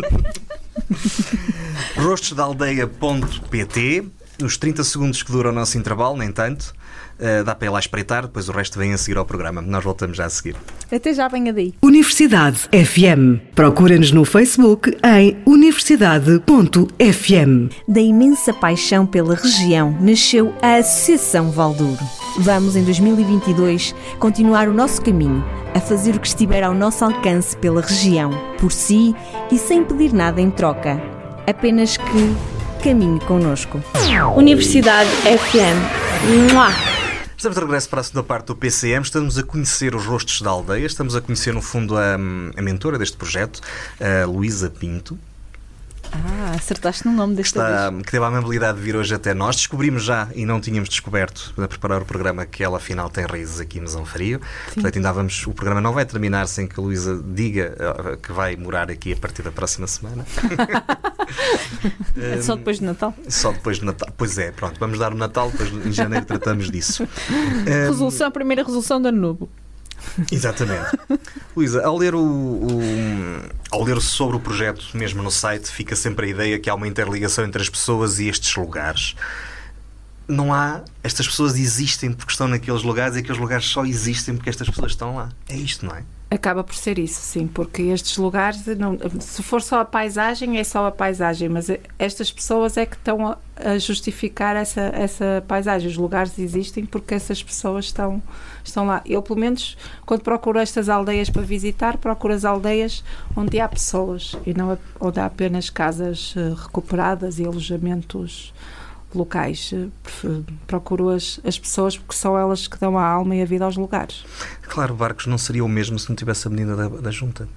rostosdaaldeia.pt Nos 30 segundos que dura o nosso intervalo, nem tanto. Uh, dá para ir lá espreitar, depois o resto vem a seguir ao programa. Nós voltamos já a seguir. Até já, venha daí. Universidade FM. Procura-nos no Facebook em universidade.fm. Da imensa paixão pela região nasceu a Associação Valdouro. Vamos, em 2022, continuar o nosso caminho, a fazer o que estiver ao nosso alcance pela região, por si e sem pedir nada em troca. Apenas que caminhe connosco. Universidade FM. Mua! Estamos de regresso para a segunda parte do PCM. Estamos a conhecer os rostos da aldeia. Estamos a conhecer, no fundo, a, a mentora deste projeto, a Luísa Pinto. Ah, acertaste no nome desta Está, vez. Que teve a amabilidade de vir hoje até nós. Descobrimos já, e não tínhamos descoberto, para preparar o programa, que ela afinal tem raízes aqui em São Frio. Sim. Portanto, ainda vamos, o programa não vai terminar sem que a Luísa diga uh, que vai morar aqui a partir da próxima semana. é só depois de Natal? Só depois de Natal. Pois é, pronto, vamos dar o Natal, depois em janeiro tratamos disso. Resolução, a primeira resolução do ano novo. Exatamente. Luísa, ao ler, o, o, ao ler sobre o projeto mesmo no site, fica sempre a ideia que há uma interligação entre as pessoas e estes lugares. não há. Estas pessoas existem porque estão naqueles lugares e aqueles lugares só existem porque estas pessoas estão lá. É isto, não é? Acaba por ser isso, sim, porque estes lugares, não, se for só a paisagem, é só a paisagem, mas estas pessoas é que estão a, justificar essa, essa paisagem. Os lugares existem porque essas pessoas estão, estão lá. Eu, pelo menos, quando procuro estas aldeias para visitar, procuro as aldeias onde há pessoas e não onde há apenas casas eh, recuperadas e alojamentos locais. Eh, procuro as, as pessoas porque são elas que dão a alma e a vida aos lugares. Claro, Barcos não seria o mesmo se não tivesse a menina da, da junta.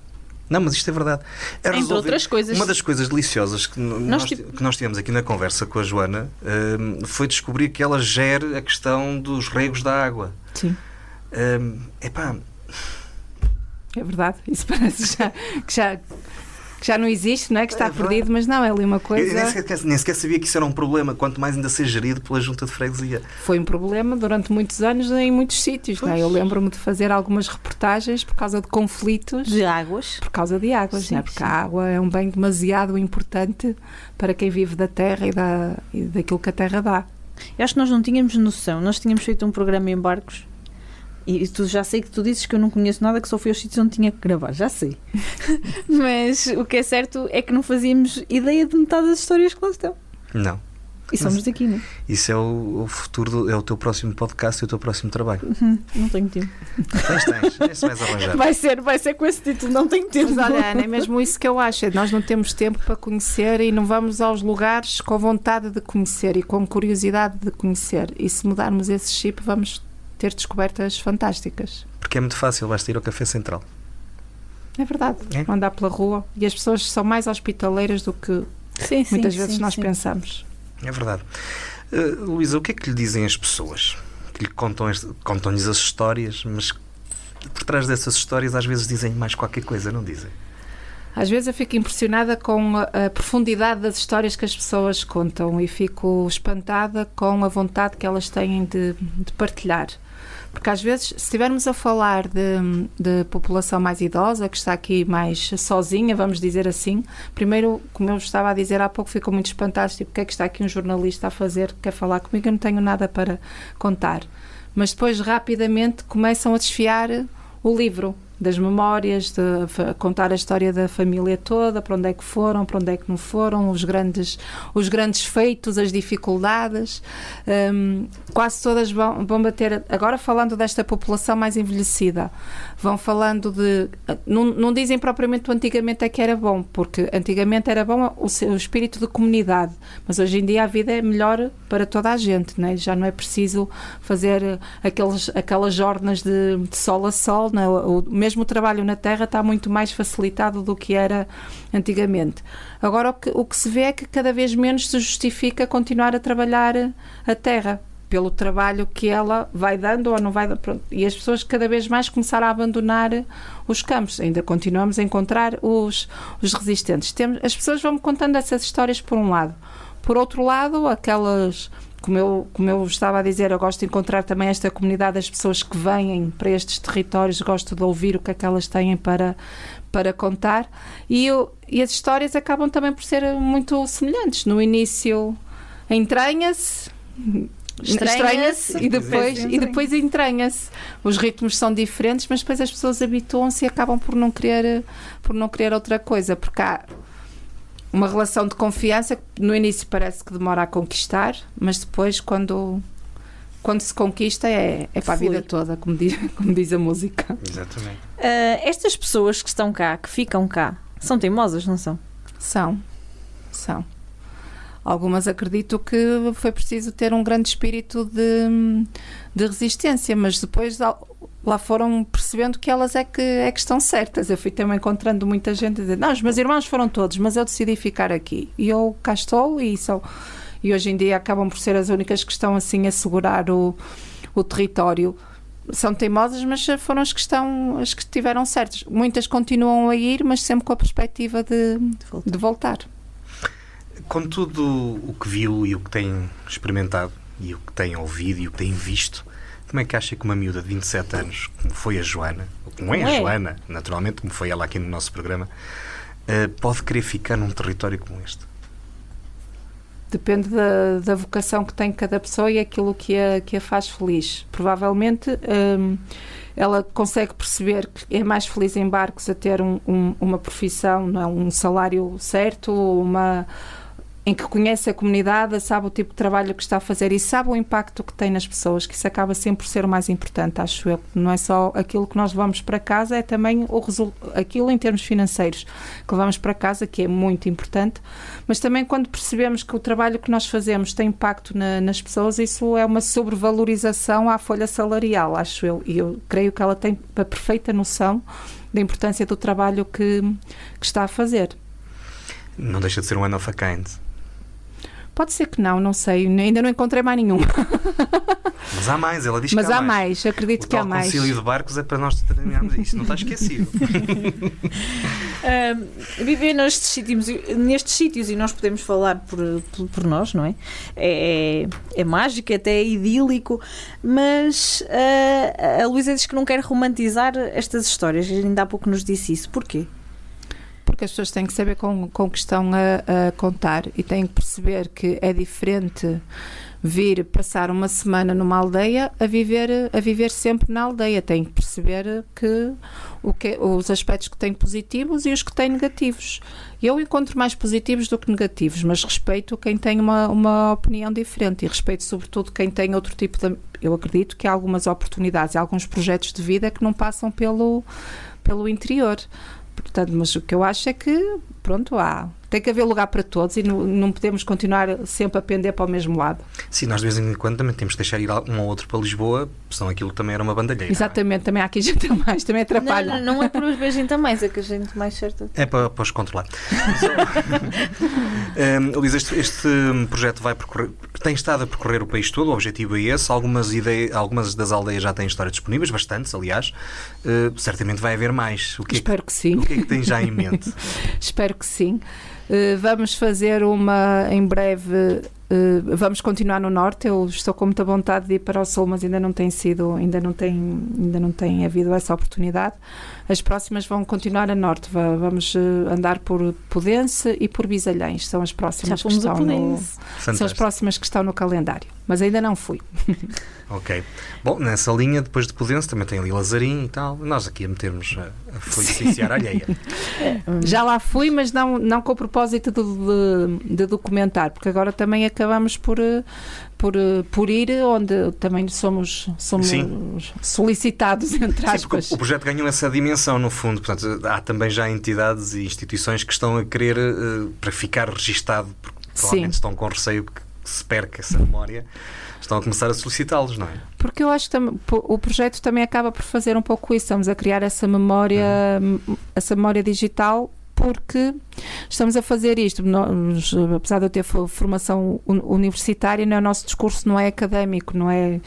Não, mas isto é verdade. É Entre outras coisas. Uma das coisas deliciosas que nós, que nós tivemos aqui na conversa com a Joana um, foi descobrir que ela gera a questão dos regos da água. Sim. Um, epá. É verdade, isso parece já, que já que já não existe, não é? Que está é perdido, mas não, é ali uma coisa. Eu nem sequer, nem sequer sabia que isso era um problema, quanto mais ainda ser gerido pela junta de freguesia. Foi um problema durante muitos anos em muitos sítios. Não é? Eu lembro-me de fazer algumas reportagens por causa de conflitos. De águas. Por causa de águas, sim, é? porque sim. a água é um bem demasiado importante para quem vive da terra e, da, e daquilo que a terra dá. Eu acho que nós não tínhamos noção. Nós tínhamos feito um programa em barcos e tu já sei que tu dizes que eu não conheço nada, que só fui aos sítios onde tinha que gravar, já sei. Mas o que é certo é que não fazíamos ideia de metade das histórias que lá estão. Não. E somos Mas, daqui, não é? Isso é o, o futuro, do, é o teu próximo podcast e o teu próximo trabalho. Uhum, não tenho tempo. Tens, tens. Esse vais arranjar. Vai ser, vai ser com esse título, não tenho tempo. Mas olha, Ana, é mesmo isso que eu acho. É nós não temos tempo para conhecer e não vamos aos lugares com vontade de conhecer e com curiosidade de conhecer. E se mudarmos esse chip, vamos ter descobertas fantásticas. Porque é muito fácil, basta ir ao Café Central. É verdade. É? Andar pela rua e as pessoas são mais hospitaleiras do que sim, muitas sim, vezes sim, nós pensamos. É verdade. Uh, Luísa, o que é que lhe dizem as pessoas? Que lhe contam, contam-lhes as histórias, mas por trás dessas histórias às vezes dizem mais qualquer coisa, não dizem? Às vezes eu fico impressionada com a, a, profundidade das histórias que as pessoas contam e fico espantada com a vontade que elas têm de, de partilhar. Porque às vezes, se estivermos a falar de, de, população mais idosa, que está aqui mais sozinha, vamos dizer assim, primeiro, como eu estava a dizer há pouco, ficou muito espantado, tipo, o que é que está aqui um jornalista a fazer, quer falar comigo, eu não tenho nada para contar. Mas depois, rapidamente, começam a desfiar o livro das memórias, de contar a história da família toda, para onde é que foram, para onde é que não foram, os grandes, os grandes feitos, as dificuldades. Um, quase todas vão, vão bater. Agora, falando desta população mais envelhecida, vão falando de. Não, não dizem propriamente o antigamente é que era bom, porque antigamente era bom o, o espírito de comunidade, mas hoje em dia a vida é melhor para toda a gente, né? já não é preciso fazer aqueles, aquelas jornas de, de sol a sol, né? o, mesmo o trabalho na terra está muito mais facilitado do que era antigamente. Agora, o que, o que se vê é que cada vez menos se justifica continuar a trabalhar a terra pelo trabalho que ela vai dando ou não vai pronto. e as pessoas cada vez mais começaram a abandonar os campos ainda continuamos a encontrar os, os resistentes Temos, as pessoas vão contando essas histórias por um lado por outro lado aquelas como eu, como eu estava a dizer, eu gosto de encontrar também esta comunidade das pessoas que vêm para estes territórios, gosto de ouvir o que é que elas têm para, para contar e, eu, e as histórias acabam também por ser muito semelhantes. No início entranha-se, estranha-se e depois, e depois entranha-se. Os ritmos são diferentes, mas depois as pessoas habituam-se e acabam por não querer, por não querer outra coisa, porque há uma relação de confiança que no início parece que demora a conquistar, mas depois quando quando se conquista é, é para a vida toda, como diz, como diz a música. Exatamente. Uh, estas pessoas que estão cá, que ficam cá, são teimosas, não são? São. São. Algumas acredito que foi preciso ter um grande espírito de, de resistência, mas depois lá foram percebendo que elas é que, é que estão certas. Eu fui também encontrando muita gente a dizer: Não, os meus irmãos foram todos, mas eu decidi ficar aqui. E eu cá estou e sou. E hoje em dia acabam por ser as únicas que estão assim a segurar o, o território. São teimosas, mas foram as que estão, as que estiveram certas. Muitas continuam a ir, mas sempre com a perspectiva de, de voltar. De voltar. Com tudo o que viu e o que tem experimentado, e o que tem ouvido e o que tem visto, como é que acha que uma miúda de 27 anos, como foi a Joana, ou como é a é. Joana, naturalmente, como foi ela aqui no nosso programa, uh, pode querer ficar num território como este? Depende da, da vocação que tem cada pessoa e aquilo que a, que a faz feliz. Provavelmente hum, ela consegue perceber que é mais feliz em barcos a ter um, um, uma profissão, não é? um salário certo, uma em que conhece a comunidade, sabe o tipo de trabalho que está a fazer e sabe o impacto que tem nas pessoas, que isso acaba sempre por ser o mais importante, acho eu. Não é só aquilo que nós levamos para casa, é também o aquilo em termos financeiros que levamos para casa, que é muito importante, mas também quando percebemos que o trabalho que nós fazemos tem impacto na, nas pessoas, isso é uma sobrevalorização à folha salarial, acho eu. E eu creio que ela tem a perfeita noção da importância do trabalho que, que está a fazer. Não deixa de ser um one of a kind. Pode ser que não, não sei. Ainda não encontrei mais nenhum. Mas há mais, ela diz Mas que há, há mais. mais. acredito o que há mais. O concílio de barcos é para nós determinarmos isso, não está esquecido. uh, viver nestes sítios, nestes sítios, e nós podemos falar por, por, por nós, não é? É, é, é mágico, até é idílico, mas uh, a Luísa diz que não quer romantizar estas histórias. Ainda há pouco nos disse isso. Porquê? Porque as pessoas têm que saber com, com que estão a, a contar e têm que perceber que é diferente vir passar uma semana numa aldeia a viver a viver sempre na aldeia. Tem que perceber que, o que os aspectos que têm positivos e os que têm negativos. Eu encontro mais positivos do que negativos mas respeito quem tem uma, uma opinião diferente e respeito sobretudo quem tem outro tipo de eu acredito que há algumas oportunidades alguns projetos de vida que não passam pelo pelo interior Portanto, mas o que eu acho é que, pronto, há tem que haver lugar para todos e não, não, podemos continuar sempre a pender para o mesmo lado. Sim, nós de vez em quando também temos que deixar ir um ou outro para Lisboa, senão aquilo também era uma bandalheira. É? Exatamente, é? também há aqui gente a mais, também atrapalha. Não, não, não é por os beijos a mais, é que a gente mais certa. É para, para os controlar. um, Luís, este, este, projeto vai percorrer, tem estado a percorrer o país todo, o objetivo é esse. Algumas, ideias, algumas das aldeias já têm histórias disponíveis, bastantes, aliás. Uh, certamente vai haver mais. O que Espero é que, que sim. O que é que tem já em mente? Espero que sim. Eh, vamos fazer uma em breve. Uh, vamos continuar no norte. Eu estou com muita vontade de ir para o sul, mas ainda não tem sido, ainda não tem, ainda não tem havido essa oportunidade. As próximas vão continuar a norte. Vamos uh, andar por Pudense e por Bisalhães. São as próximas que estão no, são as próximas que estão no calendário. Mas ainda não fui. Ok. Bom, nessa linha, depois de Pudense, também tem ali Lazarim e tal. Nós aqui a metermos a, a felicitar a alheia. Já lá fui, mas não, não com o propósito de, de, de documentar, porque agora também acabamos por, por, por ir onde também somos, somos solicitados, entre aspas. Sim, o projeto ganhou essa dimensão, no fundo. Portanto, há também já entidades e instituições que estão a querer, uh, para ficar registado, porque provavelmente Sim. estão com receio que se perca essa memória estão a começar a solicitá-los, não é? Porque eu acho que o projeto também acaba por fazer um pouco isso. Estamos a criar essa memória, uhum. essa memória digital porque estamos a fazer isto. Nós, apesar de eu ter formação universitária, né, o nosso discurso não é académico, não é.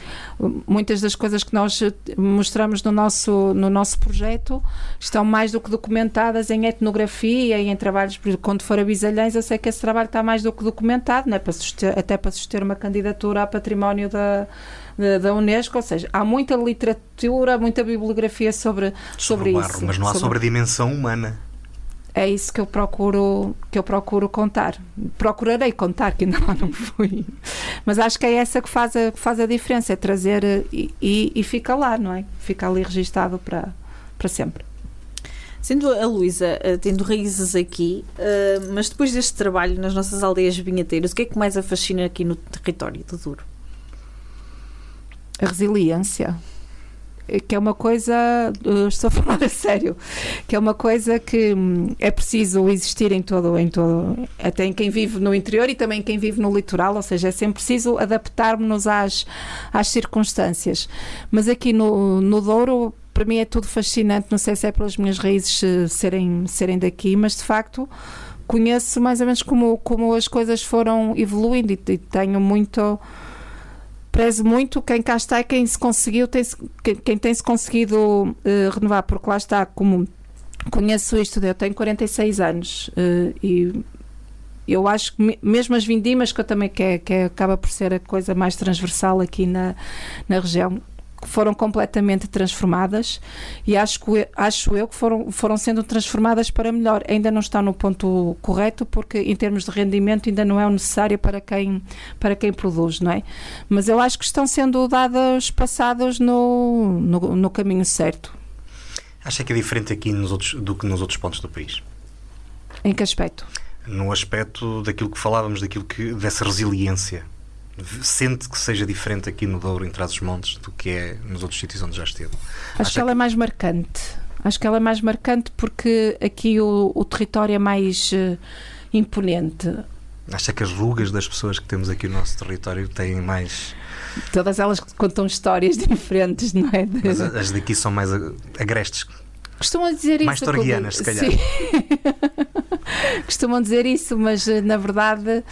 Muitas das coisas que nós mostramos no nosso, no nosso projeto estão mais do que documentadas em etnografia e em trabalhos. Quando for a Bisalhães, eu sei que esse trabalho está mais do que documentado, né, para suster, até para suster uma candidatura a património da da Unesco, ou seja, há muita literatura, muita bibliografia sobre, sobre, sobre isso. Mas não há sobre... sobre a dimensão humana é isso que eu procuro que eu procuro contar. Procurarei contar, que ainda lá não fui. Mas acho que é essa que faz a, que faz a diferença, é trazer e, e, e fica lá, não é? Fica ali registado para, para sempre. Sendo a Luísa uh, tendo raízes aqui, uh, mas depois deste trabalho nas nossas aldeias vinheteiras, o que é que mais a fascina aqui no território do Douro? A resiliência que é uma coisa, estou a falar a sério, que é uma coisa que hum, é preciso existir em todo, em todo, até em quem vive no interior e também em quem vive no litoral, ou seja, é sempre preciso adaptarmos-nos às, às circunstâncias. Mas aqui no, no Douro, para mim é tudo fascinante, não sei se é pelas minhas raízes eh, serem, serem daqui, mas de facto conheço mais ou menos como, como as coisas foram evoluindo e, e tenho muito prezo muito quem cá está e quem se conseguiu, tem quem, quem tem se conseguido uh, renovar, porque lá está, como conheço isto, eu tenho 46 anos uh, e eu acho que mesmo as vindimas, que eu também que, é, que é, acaba por ser a coisa mais transversal aqui na, na região, foram completamente transformadas e acho, que, acho eu que foram, foram sendo transformadas para melhor. Ainda não está no ponto correto, porque em termos de rendimento ainda não é o necessário para quem, para quem produz, não é? Mas eu acho que estão sendo dados passados no, no, no caminho certo. Acha que é diferente aqui nos outros, do que nos outros pontos do país? Em que aspecto? No aspecto daquilo que falávamos, daquilo que, dessa resiliência sente que seja diferente aqui no Douro, em Trás-os-Montes, do que é nos outros sítios onde já esteve? Acho Acha que ela que... é mais marcante. Acho que ela é mais marcante porque aqui o, o território é mais uh, imponente. Acha que as rugas das pessoas que temos aqui no nosso território têm mais. Todas elas contam histórias diferentes, não é? Mas as daqui são mais agrestes. Costumam dizer mais isso. Mais torguianas, se calhar. Costumam dizer isso, mas eh, na verdade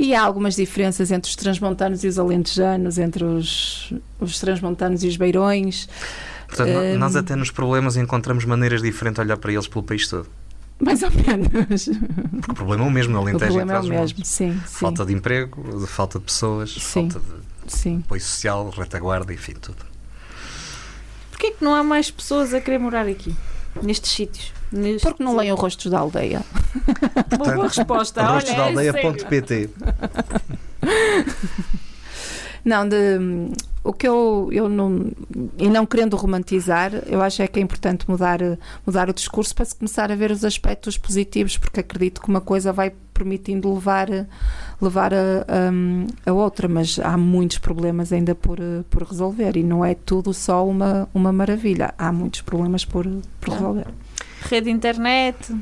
e há algumas diferenças entre os transmontanos e os alentejanos, entre os, os transmontanos e os beirões. Portanto, um, nós até nos problemas encontramos maneiras diferentes de olhar para eles pelo país todo. Mais ou menos. Porque o problema é o mesmo, no Alentejo. O problema é o mesmo, sim, sim, Falta de emprego, falta de pessoas, sim, falta de sim. apoio social, retaguarda, enfim, tudo. Porquê é que não há mais pessoas a querer morar aqui, nestes sítios? Neste... Porque não leem o Rostos da Aldeia. Portanto, Uma boa resposta. Rostosdaaldeia.pt Não, de, o que eu, eu não, e não querendo romantizar, eu acho é que é importante mudar, mudar o discurso para se começar a ver os aspectos positivos, porque acredito que uma coisa vai permitindo levar, levar a, a, a outra, mas há muitos problemas ainda por, por resolver e não é tudo só uma, uma maravilha, há muitos problemas por, por resolver. Rede de internet.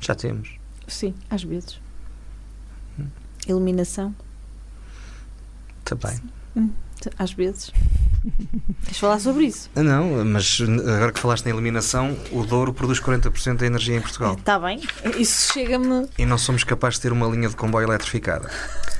Já temos. Sim, às vezes. Hum. Iluminação. Também. Hum. Às vezes. Queres falar sobre isso? Ah, não, mas agora que falaste na eliminação, o Douro produz 40% da energia em Portugal. Está bem, isso chega-me. E não somos capazes de ter uma linha de comboio eletrificada.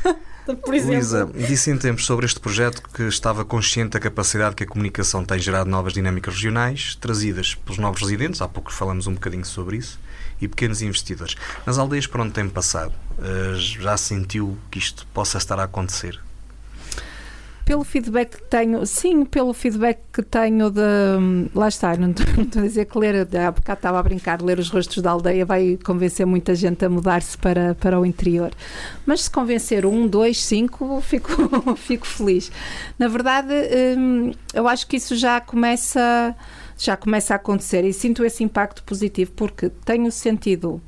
Por exemplo. Luísa, disse em tempos sobre este projeto que estava consciente da capacidade que a comunicação tem gerado novas dinâmicas regionais, trazidas pelos novos residentes, há pouco falamos um bocadinho sobre isso, e pequenos investidores. Nas aldeias por onde tem passado, eh, já sentiu que isto possa estar a acontecer? Pelo feedback que tenho, sim, pelo feedback que tenho de. Lá está, não estou a dizer que ler, há bocado estava a brincar, ler os rostos da aldeia vai convencer muita gente a mudar-se para, para o interior. Mas se convencer um, dois, cinco, fico, fico feliz. Na verdade, hum, eu acho que isso já começa, já começa a acontecer e sinto esse impacto positivo porque tenho sentido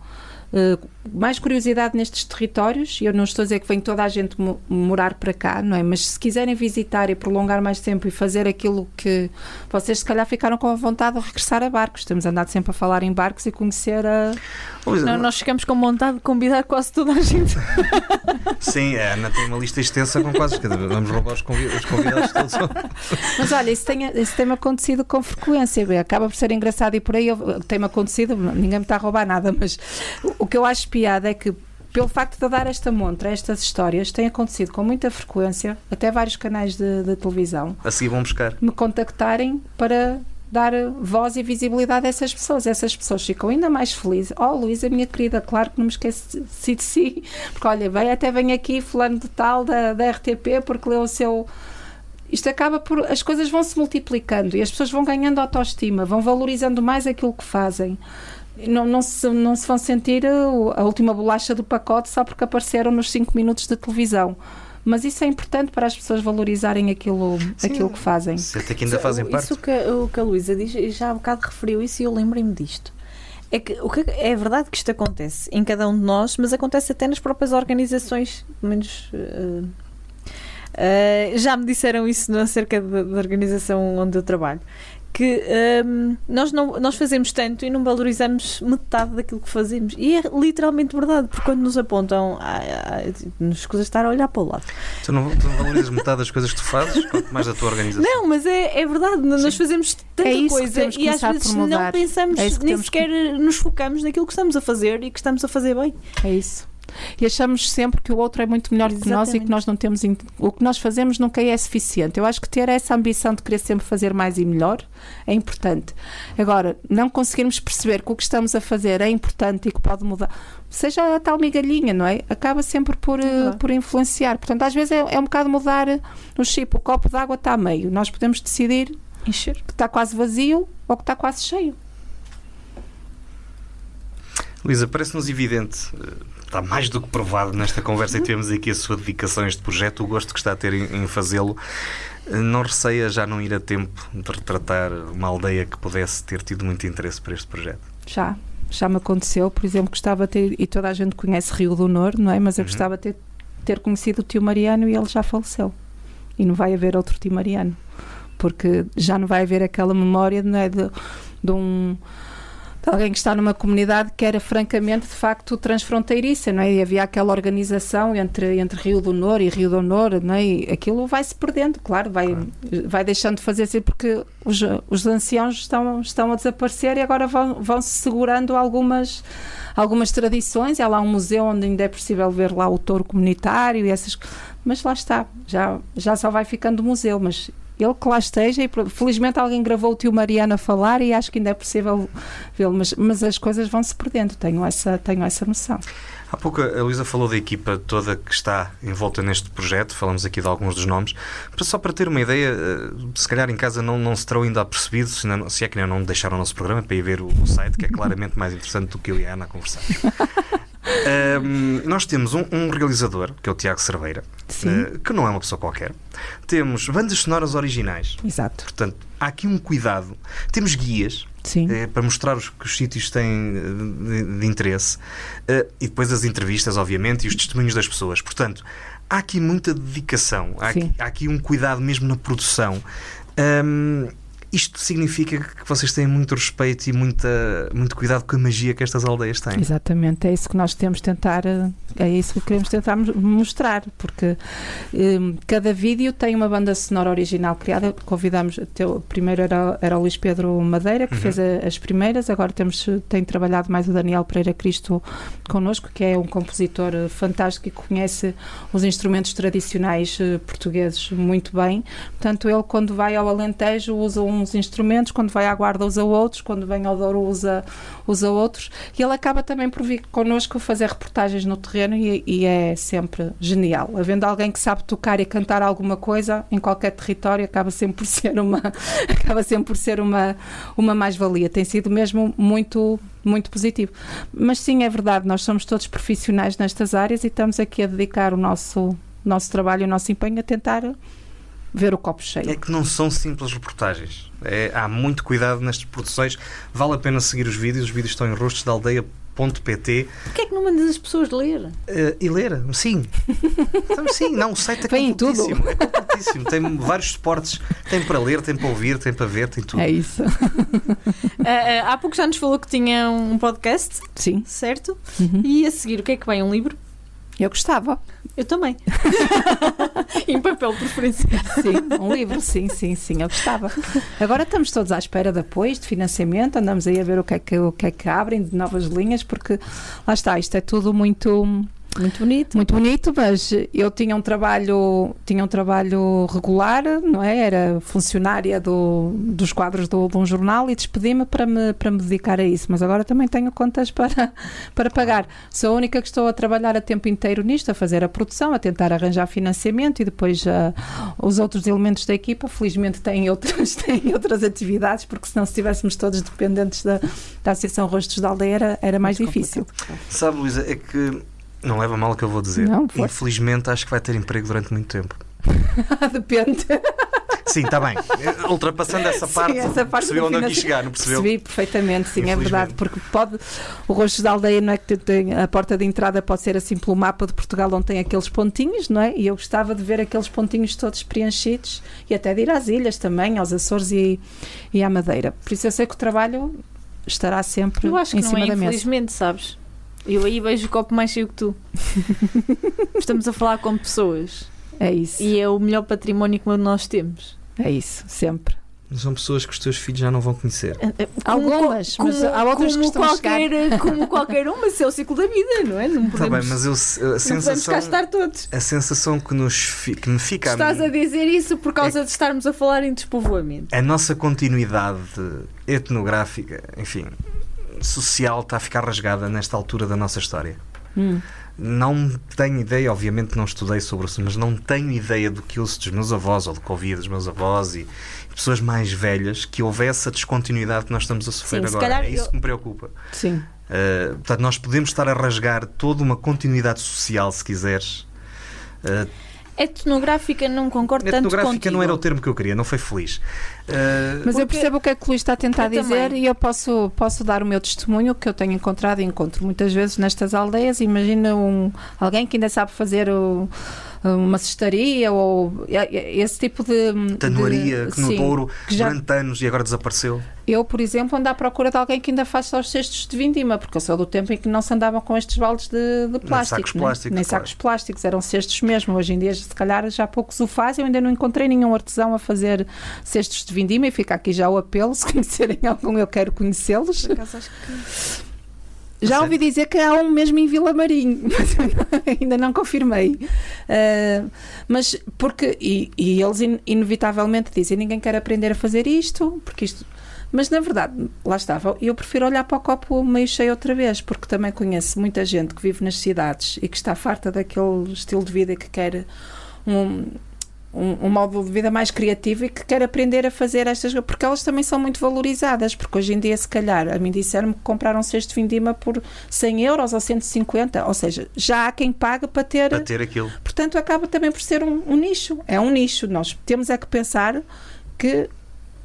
eh, mais curiosidade nestes territórios, e eu não estou a dizer que vem toda a gente morar para cá, não é? Mas se quiserem visitar e prolongar mais tempo e fazer aquilo que vocês se calhar ficaram com a vontade de regressar a barcos. Temos andado sempre a falar em barcos e conhecer a. Não, nós ficamos com vontade de convidar quase toda a gente. Sim, a Ana tem uma lista extensa com quase. Vamos roubar os convidados todos. Mas olha, isso tem, isso tem acontecido com frequência. Acaba por ser engraçado e por aí tem-me acontecido, ninguém me está a roubar nada, mas o que eu acho piada é que pelo facto de dar esta montra, estas histórias, tem acontecido com muita frequência, até vários canais de, de televisão. A seguir vão buscar. Me contactarem para dar voz e visibilidade a essas pessoas. Essas pessoas ficam ainda mais felizes. Oh, Luísa, minha querida, claro que não me esqueci de si. Porque, olha, vem, até vem aqui fulano de tal da, da RTP porque leu o seu... Isto acaba por... As coisas vão se multiplicando e as pessoas vão ganhando autoestima, vão valorizando mais aquilo que fazem não, não, se, não se vão sentir a última bolacha do pacote só porque apareceram nos 5 minutos de televisão. Mas isso é importante para as pessoas valorizarem aquilo, Sim, aquilo que fazem. Até que ainda fazem parte. Isso que, o que a Luísa diz, já há bocado referiu isso e eu lembrei-me disto. É que, o que é verdade que isto acontece em cada um de nós, mas acontece até nas próprias organizações, pelo menos. Uh, uh, já me disseram isso acerca da organização onde eu trabalho que um, nós, não, nós fazemos tanto e não valorizamos metade daquilo que fazemos. E é literalmente verdade, porque quando nos apontam, nos escusas estar a olhar para o lado. Tu não, tu não valorizas metade das coisas que tu fazes, quanto mais da tua organização. Não, mas é, é verdade, Sim. nós fazemos tanta é coisa e às vezes não pensamos, é nem sequer que... nos focamos naquilo que estamos a fazer e que estamos a fazer bem. É isso. E achamos sempre que o outro é muito melhor que nós e Exatamente. que nós não temos o que nós fazemos nunca é suficiente. Eu acho que ter essa ambição de querer sempre fazer mais e melhor é importante. Agora, não conseguirmos perceber que o que estamos a fazer é importante e que pode mudar, seja a tal migalhinha, não é? Acaba sempre por, verdade. por influenciar. Portanto, às vezes é, é um bocado mudar o chip. O copo de água está a meio. Nós podemos decidir Encher. que está quase vazio ou que está quase cheio. Luísa, parece-nos evidente, eh, está mais do que provado nesta conversa e tivemos aqui a sua dedicação a este projeto, o gosto que está a ter em, em fazê-lo. Eh, Não receia já não ir a tempo de retratar uma aldeia que pudesse ter tido muito interesse por este projeto? Já, já me aconteceu. Por exemplo, gostava de ter, e toda a gente conhece Rio do Nor, não é? Mas eu Uhum. gostava de ter, ter conhecido o tio Mariano e ele já faleceu. E não vai haver outro tio Mariano. Porque já não vai haver aquela memória não é, de, de um. De alguém que está numa comunidade que era francamente de facto transfronteiriça, não é? E havia aquela organização entre, entre Rio do Nor e Rio do Nor, não é? E aquilo vai se perdendo, claro, vai, vai deixando de fazer assim, porque os, os anciãos estão, estão a desaparecer e agora vão, vão se segurando algumas, algumas tradições. Há lá um museu onde ainda é possível ver lá o touro comunitário e essas mas lá está, já, já só vai ficando museu, mas ele que lá esteja e felizmente alguém gravou o tio Mariano a falar e acho que ainda é possível vê-lo, mas, mas as coisas vão se perdendo, tenho essa, tenho essa noção. Há pouco a Luísa falou da equipa toda que está envolta neste projeto, falamos aqui de alguns dos nomes. Só para ter uma ideia, eh, se calhar em casa não, não se terão ainda apercebido, se, não- se é que ainda não deixaram o nosso programa para ir ver o, o site, que é claramente mais interessante do que eu e a Ana conversar. Nós temos um, um realizador, que é o Tiago Cerveira, eh, que não é uma pessoa qualquer. Temos bandas sonoras originais, exato. portanto, há aqui um cuidado. Temos guias, eh, para mostrar os, que os sítios têm eh, de, de interesse e depois as entrevistas, obviamente, e os testemunhos das pessoas. Portanto, há aqui muita dedicação, há aqui, há aqui um cuidado mesmo na produção. Ahm, isto significa que vocês têm muito respeito e muita, muito cuidado com a magia que estas aldeias têm. Exatamente, é isso que nós temos tentar, eh, é isso que queremos tentar mos- mostrar, porque hum, cada vídeo tem uma banda sonora original criada. Convidamos, o primeiro era, era o Luís Pedro Madeira, que Uhum. fez a- as primeiras, agora temos, tem trabalhado mais o Daniel Pereira Cristo connosco, que é um compositor fantástico e conhece os instrumentos tradicionais eh, portugueses muito bem. Portanto, ele quando vai ao Alentejo usa uns instrumentos, quando vai à Guarda usa outros, quando vem ao Douro usa, usa outros. E ele acaba também por vir connosco fazer reportagens no terreno e, e é sempre genial. Havendo alguém que sabe tocar e cantar alguma coisa em qualquer território, acaba sempre por ser uma, acaba sempre por ser uma, uma mais-valia. Tem sido mesmo muito muito positivo. Mas sim, é verdade, nós somos todos profissionais nestas áreas e estamos aqui a dedicar o nosso, nosso trabalho o nosso empenho a tentar ver o copo cheio. É que não são simples reportagens. É- há muito cuidado nestas produções. Vale a pena seguir os vídeos. Os vídeos estão em rostos da aldeia.pt Porquê é que não mandas as pessoas ler? Eh, e ler, sim. Então, sim, não, o site é Vem em tudo. completíssimo. É completíssimo. Tem vários suportes. Tem para ler, tem para ouvir, tem para ver, tem tudo. É isso. Ah, ah, há pouco já nos falou que tinha um podcast, Sim. certo? Uhum. E a seguir, o que é que vem? Um livro? Eu gostava. Eu também. em papel, preferência. Sim, um livro, sim, sim, sim, eu gostava. Agora estamos todos à espera de apoios, de financiamento, andamos aí a ver o que é que, o que, é que abrem de novas linhas, porque lá está, isto é tudo muito Muito bonito. muito bonito, mas eu tinha um trabalho, tinha um trabalho regular, não é? Era funcionária do, dos quadros do, de um jornal e despedi-me para me, para me dedicar a isso. Mas agora também tenho contas para, para pagar. Sou a única que estou a trabalhar a tempo inteiro nisto, a fazer a produção, a tentar arranjar financiamento e depois ah, os outros elementos da equipa, felizmente têm outras, têm outras atividades, porque senão se estivéssemos todos dependentes da, da Associação Rostos da Aldeia era, era mais Muito difícil. Sabe, Luísa, é que não leva mal o que eu vou dizer. Não. Infelizmente, acho que vai ter emprego durante muito tempo. Depende. Sim, está bem. Ultrapassando essa Sim, parte, essa parte percebeu onde eu quis chegar, não percebeu? Percebi perfeitamente, sim, é verdade, porque pode o rosto da aldeia não é que tem, a porta de entrada pode ser assim pelo mapa de Portugal onde tem aqueles pontinhos, não é? E eu gostava de ver aqueles pontinhos todos preenchidos e até de ir às ilhas também, aos Açores e, e à Madeira. Por isso eu sei que o trabalho estará sempre Eu acho que em não é, da mesa. infelizmente, sabes? Eu aí vejo o copo mais cheio que tu. Estamos a falar com pessoas É isso. e é o melhor património que nós temos. É isso, sempre. São pessoas que os teus filhos já não vão conhecer. Algumas, mas há outras como que estão a qualquer, Como qualquer um, mas isso é o ciclo da vida, não é? Não Está podemos, bem, mas eu, a não podemos sensação, cá estar todos. a sensação que, nos, que me fica a Estás mim, a dizer isso por causa É de estarmos a falar em despovoamento. a nossa continuidade etnográfica, enfim, social, está a ficar rasgada nesta altura da nossa história. Hum. Não tenho ideia, obviamente não estudei sobre isso, mas não tenho ideia do que ouço dos meus avós ou do que ouvia dos meus avós e pessoas mais velhas que houvesse a descontinuidade que nós estamos a sofrer Sim, agora. calhar É isso que me preocupa. Sim. Uh, portanto, nós podemos estar a rasgar toda uma continuidade social, se quiseres. Uh, Etnográfica não concordo tanto etnográfica contigo. não era o termo que eu queria, não foi feliz. Uh, Mas eu percebo o que é que o Luís está a tentar dizer também. e eu posso, posso dar o meu testemunho que eu tenho encontrado e encontro muitas vezes nestas aldeias. Imagina um, alguém que ainda sabe fazer o- uma cestaria ou esse tipo de. Tanoaria, de- que no sim, Douro, que já- durante anos e agora desapareceu. Eu, por exemplo, ando à procura de alguém que ainda faz só os cestos de vindima, porque eu sou do tempo em que não se andavam com estes baldes de, de plástico. sacos né? plásticos, Nem claro. sacos plásticos, eram cestos mesmo. Hoje em dia, se calhar, já poucos o fazem. Eu ainda não encontrei nenhum artesão a fazer cestos de vindima e fica aqui já o apelo. Se conhecerem algum, eu quero conhecê-los. Já ouvi dizer que há um mesmo em Vila Marinho, mas ainda não confirmei. Ah, mas porque, e, e eles in- inevitavelmente dizem: ninguém quer aprender a fazer isto, porque isto. Mas na verdade, lá estava, eu prefiro olhar para o copo meio cheio outra vez, porque também conheço muita gente que vive nas cidades e que está farta daquele estilo de vida e que quer um, um, um modo de vida mais criativo e que quer aprender a fazer estas porque elas também são muito valorizadas, porque hoje em dia, se calhar, a mim disseram-me que compraram um cesto de vindima por 100 euros ou 150, ou seja, já há quem paga para ter, Para ter aquilo. portanto acaba também por ser um, um nicho, é um nicho, nós temos é que pensar que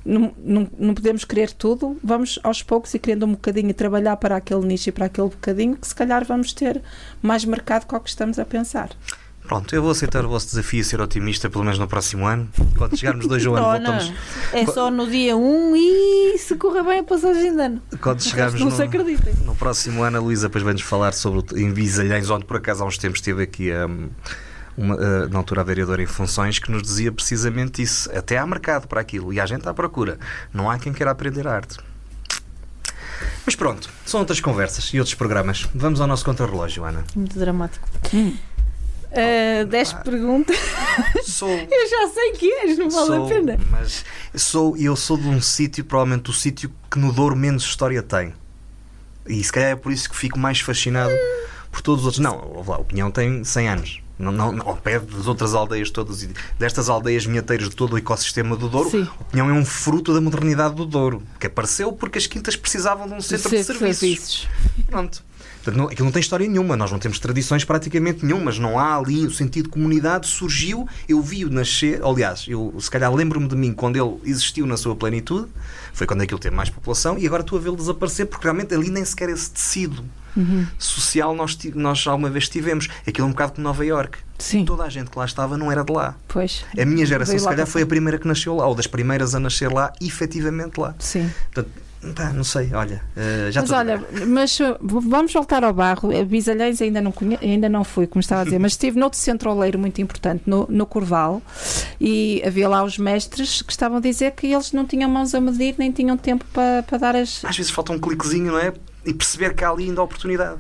não, não, não podemos querer tudo, vamos aos poucos e querendo um bocadinho e trabalhar para aquele nicho e para aquele bocadinho, que se calhar vamos ter mais mercado que o que estamos a pensar. Pronto, eu vou aceitar o vosso desafio a ser otimista, pelo menos no próximo ano. Quando chegarmos dois ao ano, voltamos. não. É só no dia 1 e se correr bem a passagem de ano. Quando chegarmos Não no, se acreditem. no próximo ano, a Luísa depois vai-nos falar sobre o, em Visalhães, onde por acaso há uns tempos esteve aqui um, uma, uh, na altura a vereadora em funções, que nos dizia precisamente isso. Até há mercado para aquilo e há gente à procura. Não há quem queira aprender arte. Mas pronto, são outras conversas e outros programas. Vamos ao nosso contrarrelógio, Ana. Muito dramático. Hum. Uh, 10 perguntas. Sou. Eu já sei que és, não vale sou, a pena. Mas sou, eu sou de um sítio, provavelmente o sítio que no Douro menos história tem. E se calhar é por isso que fico mais fascinado por todos os outros. Não, lá, o Pinhão tem 100 anos. Não, não, não, ao pé das outras aldeias todas, destas aldeias minhateiras de todo o ecossistema do Douro, Sim. o Pinhão é um fruto da modernidade do Douro, que apareceu porque as quintas precisavam de um centro de Ser- serviços. Pronto. Portanto, não, aquilo não tem história nenhuma, nós não temos tradições praticamente nenhumas, não há ali o sentido de comunidade, surgiu, eu vi-o nascer, aliás, eu se calhar lembro-me de mim quando ele existiu na sua plenitude, foi quando aquilo teve mais população, e agora estou a vê-lo desaparecer, porque realmente ali nem sequer esse tecido social nós, nós alguma vez tivemos. Aquilo é um bocado como Nova York. Sim, Toda a gente que lá estava não era de lá. pois. A minha geração, se calhar, foi a primeira que nasceu lá, ou das primeiras a nascer lá, efetivamente lá. Sim. Portanto, pá, não sei, olha, eh, já mas olha, mas uh, vamos voltar ao barro. A Bisalhães ainda não, conhe... ainda não fui, como estava a dizer, mas estive noutro centro oleiro muito importante, no, no Corval, e havia lá os mestres que estavam a dizer que eles não tinham mãos a medir, nem tinham tempo para, para dar as. às vezes falta um cliquezinho, não é? E perceber que há ali ainda oportunidade.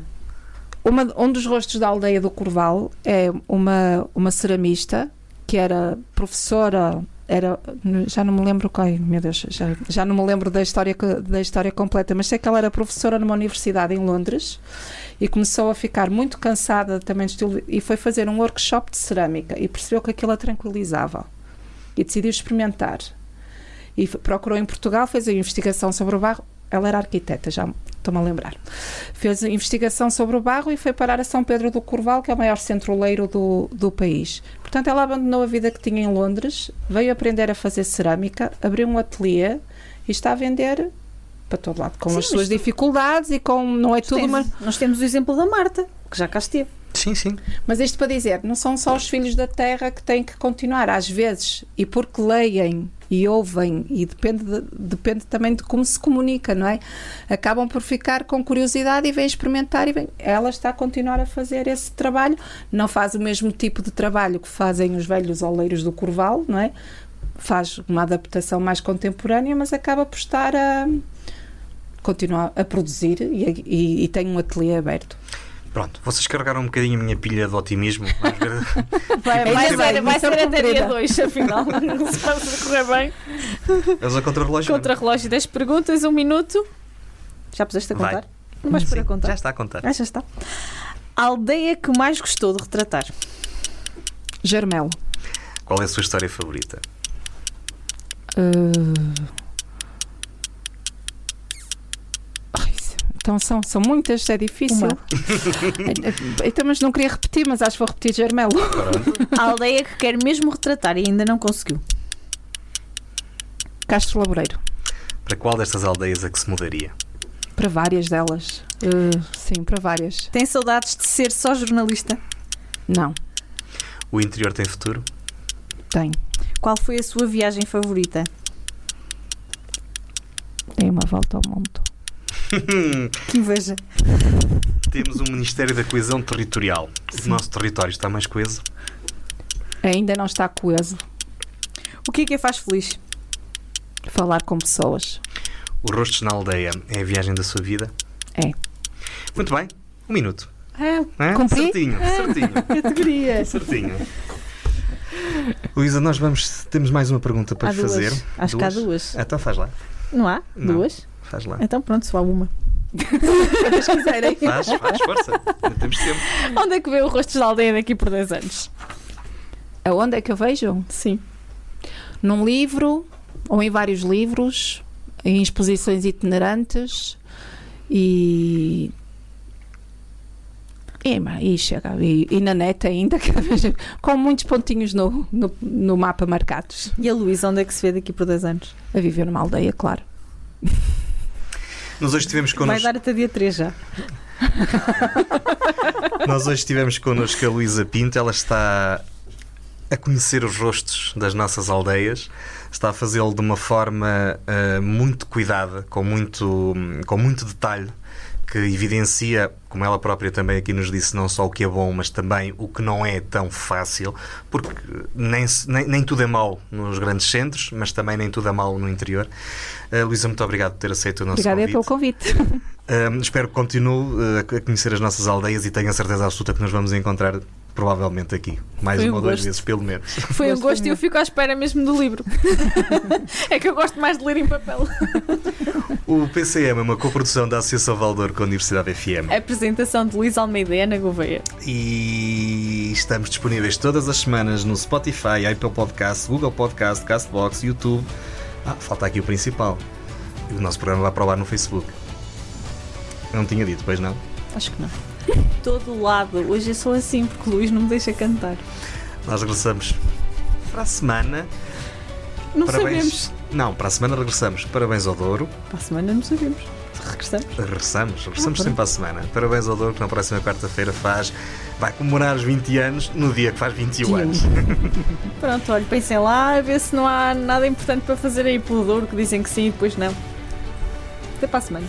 Uma, um dos rostos da aldeia do Corval é uma, uma ceramista que era professora. Era, já não me lembro qual, meu Deus, já, já não me lembro da história, da história completa, mas sei que ela era professora numa universidade em Londres e começou a ficar muito cansada também do estilo e foi fazer um workshop de cerâmica e percebeu que aquilo a tranquilizava e decidiu experimentar. E procurou em Portugal, fez a investigação sobre o barro. Ela era arquiteta, já estou-me a lembrar. Fez investigação sobre o barro e foi parar a São Pedro do Corval, que é o maior centro oleiro do, do país. Portanto, ela abandonou a vida que tinha em Londres, veio aprender a fazer cerâmica, abriu um ateliê e está a vender para todo lado, com Sim, as suas tu- dificuldades e com. Não é tudo Tens- uma. Nós temos o exemplo da Marta, que já cá esteve. Sim, sim. Mas isto para dizer, não são só os filhos da terra que têm que continuar, às vezes, e porque leem e ouvem, e depende, de- depende também de como se comunica, não é? Acabam por ficar com curiosidade e vêm experimentar e vêm. Ela está a continuar a fazer esse trabalho, não faz o mesmo tipo de trabalho que fazem os velhos oleiros do Corval, não é? faz uma adaptação mais contemporânea, mas acaba por estar a continuar a produzir e, e, e tem um ateliê aberto. Pronto, vocês carregaram um bocadinho a minha pilha de otimismo. Vamos ver. Vai, Ainda vai ser, vai muito ser até comprida. dia 2, afinal. Se pode correr bem. Vamos a contra-relógio. Contra relógio, 10 perguntas, 1 minuto. Já puseste a Vai. contar? Não vais pôr a contar? Já está a contar. Ah, já está. A aldeia que mais gostou de retratar? Germelo. Qual é a sua história favorita? Uh, ai, Então são, são muitas, é difícil. Então, mas não queria repetir, mas acho que vou repetir Germelo. A aldeia que quer mesmo retratar e ainda não conseguiu. Castro Laboreiro. Para qual destas aldeias é que se mudaria? Para várias delas. Uh, sim, para várias. Tem saudades de ser só jornalista? Não, O interior tem futuro? tem. Qual foi a sua viagem favorita? Tem uma volta ao mundo. Que inveja. Temos um Ministério da Coesão Territorial. O nosso território está mais coeso? Ainda não está coeso. O que é que a faz feliz? Falar com pessoas. O Rostos na Aldeia é a viagem da sua vida? É. Muito bem, um minuto. Ah, É? Cumpri? Certinho, certinho, categoria. certinho. Luísa, nós vamos, temos mais uma pergunta para Há lhe duas. fazer. Acho que há duas. Então faz lá, Não há? Não. Duas? Faz lá. Então pronto, só há uma. Quando quiserem. Faz, faz, força. Temos tempo. Onde é que vê o rosto da aldeia daqui por 10 anos? Aonde é que eu vejo? Sim. Num livro, ou em vários livros, em exposições itinerantes e. E, e chega, e, e na net ainda, com muitos pontinhos no, no, no mapa marcados. E a Luísa, onde é que se vê daqui por 10 anos? A viver numa aldeia, claro. Nós hoje tivemos Vai connosco, dar até dia 3 já. nós hoje tivemos connosco a Luísa Pinto. Ela está a conhecer os rostos das nossas aldeias. Está a fazê-lo de uma forma ah, muito cuidada, com muito, com muito detalhe, que evidencia, como ela própria também aqui nos disse, não só o que é bom, mas também o que não é tão fácil, porque nem, nem, nem tudo é mau nos grandes centros, mas também nem tudo é mau no interior. Ah, Luísa, muito obrigado por ter aceito o nosso Obrigada convite. pelo convite. Um, espero que continue uh, a conhecer as nossas aldeias e tenho a certeza absoluta que nos vamos encontrar provavelmente aqui. Mais Foi um uma ou duas gosto. vezes, pelo menos. Foi um Gosto gosto e eu fico à espera mesmo do livro. é que eu gosto mais de ler em papel. O PCM é uma coprodução da Associação Valdor com a Universidade FM. A apresentação de Luís Almeida e Ana Gouveia. E estamos disponíveis todas as semanas no Spotify, Apple Podcast, Google Podcast, Castbox, YouTube. Ah, falta aqui o principal. O nosso programa vai para ar no Facebook. Eu não tinha dito, pois não? Acho que não. Todo lado. Hoje eu sou assim porque o Luís não me deixa cantar. Nós regressamos para a semana. Não Parabéns. sabemos. Não, para a semana regressamos. Parabéns ao Douro. Para a semana não sabemos. Regressamos. Regressamos, regressamos Ah, sempre à semana. Parabéns ao Douro que na próxima quarta-feira faz. Vai comemorar os 20 anos no dia que faz 21 21. anos. Pronto, olha, pensem lá a ver se não há nada importante para fazer aí pelo Douro que dizem que sim e depois não. Até para a semana.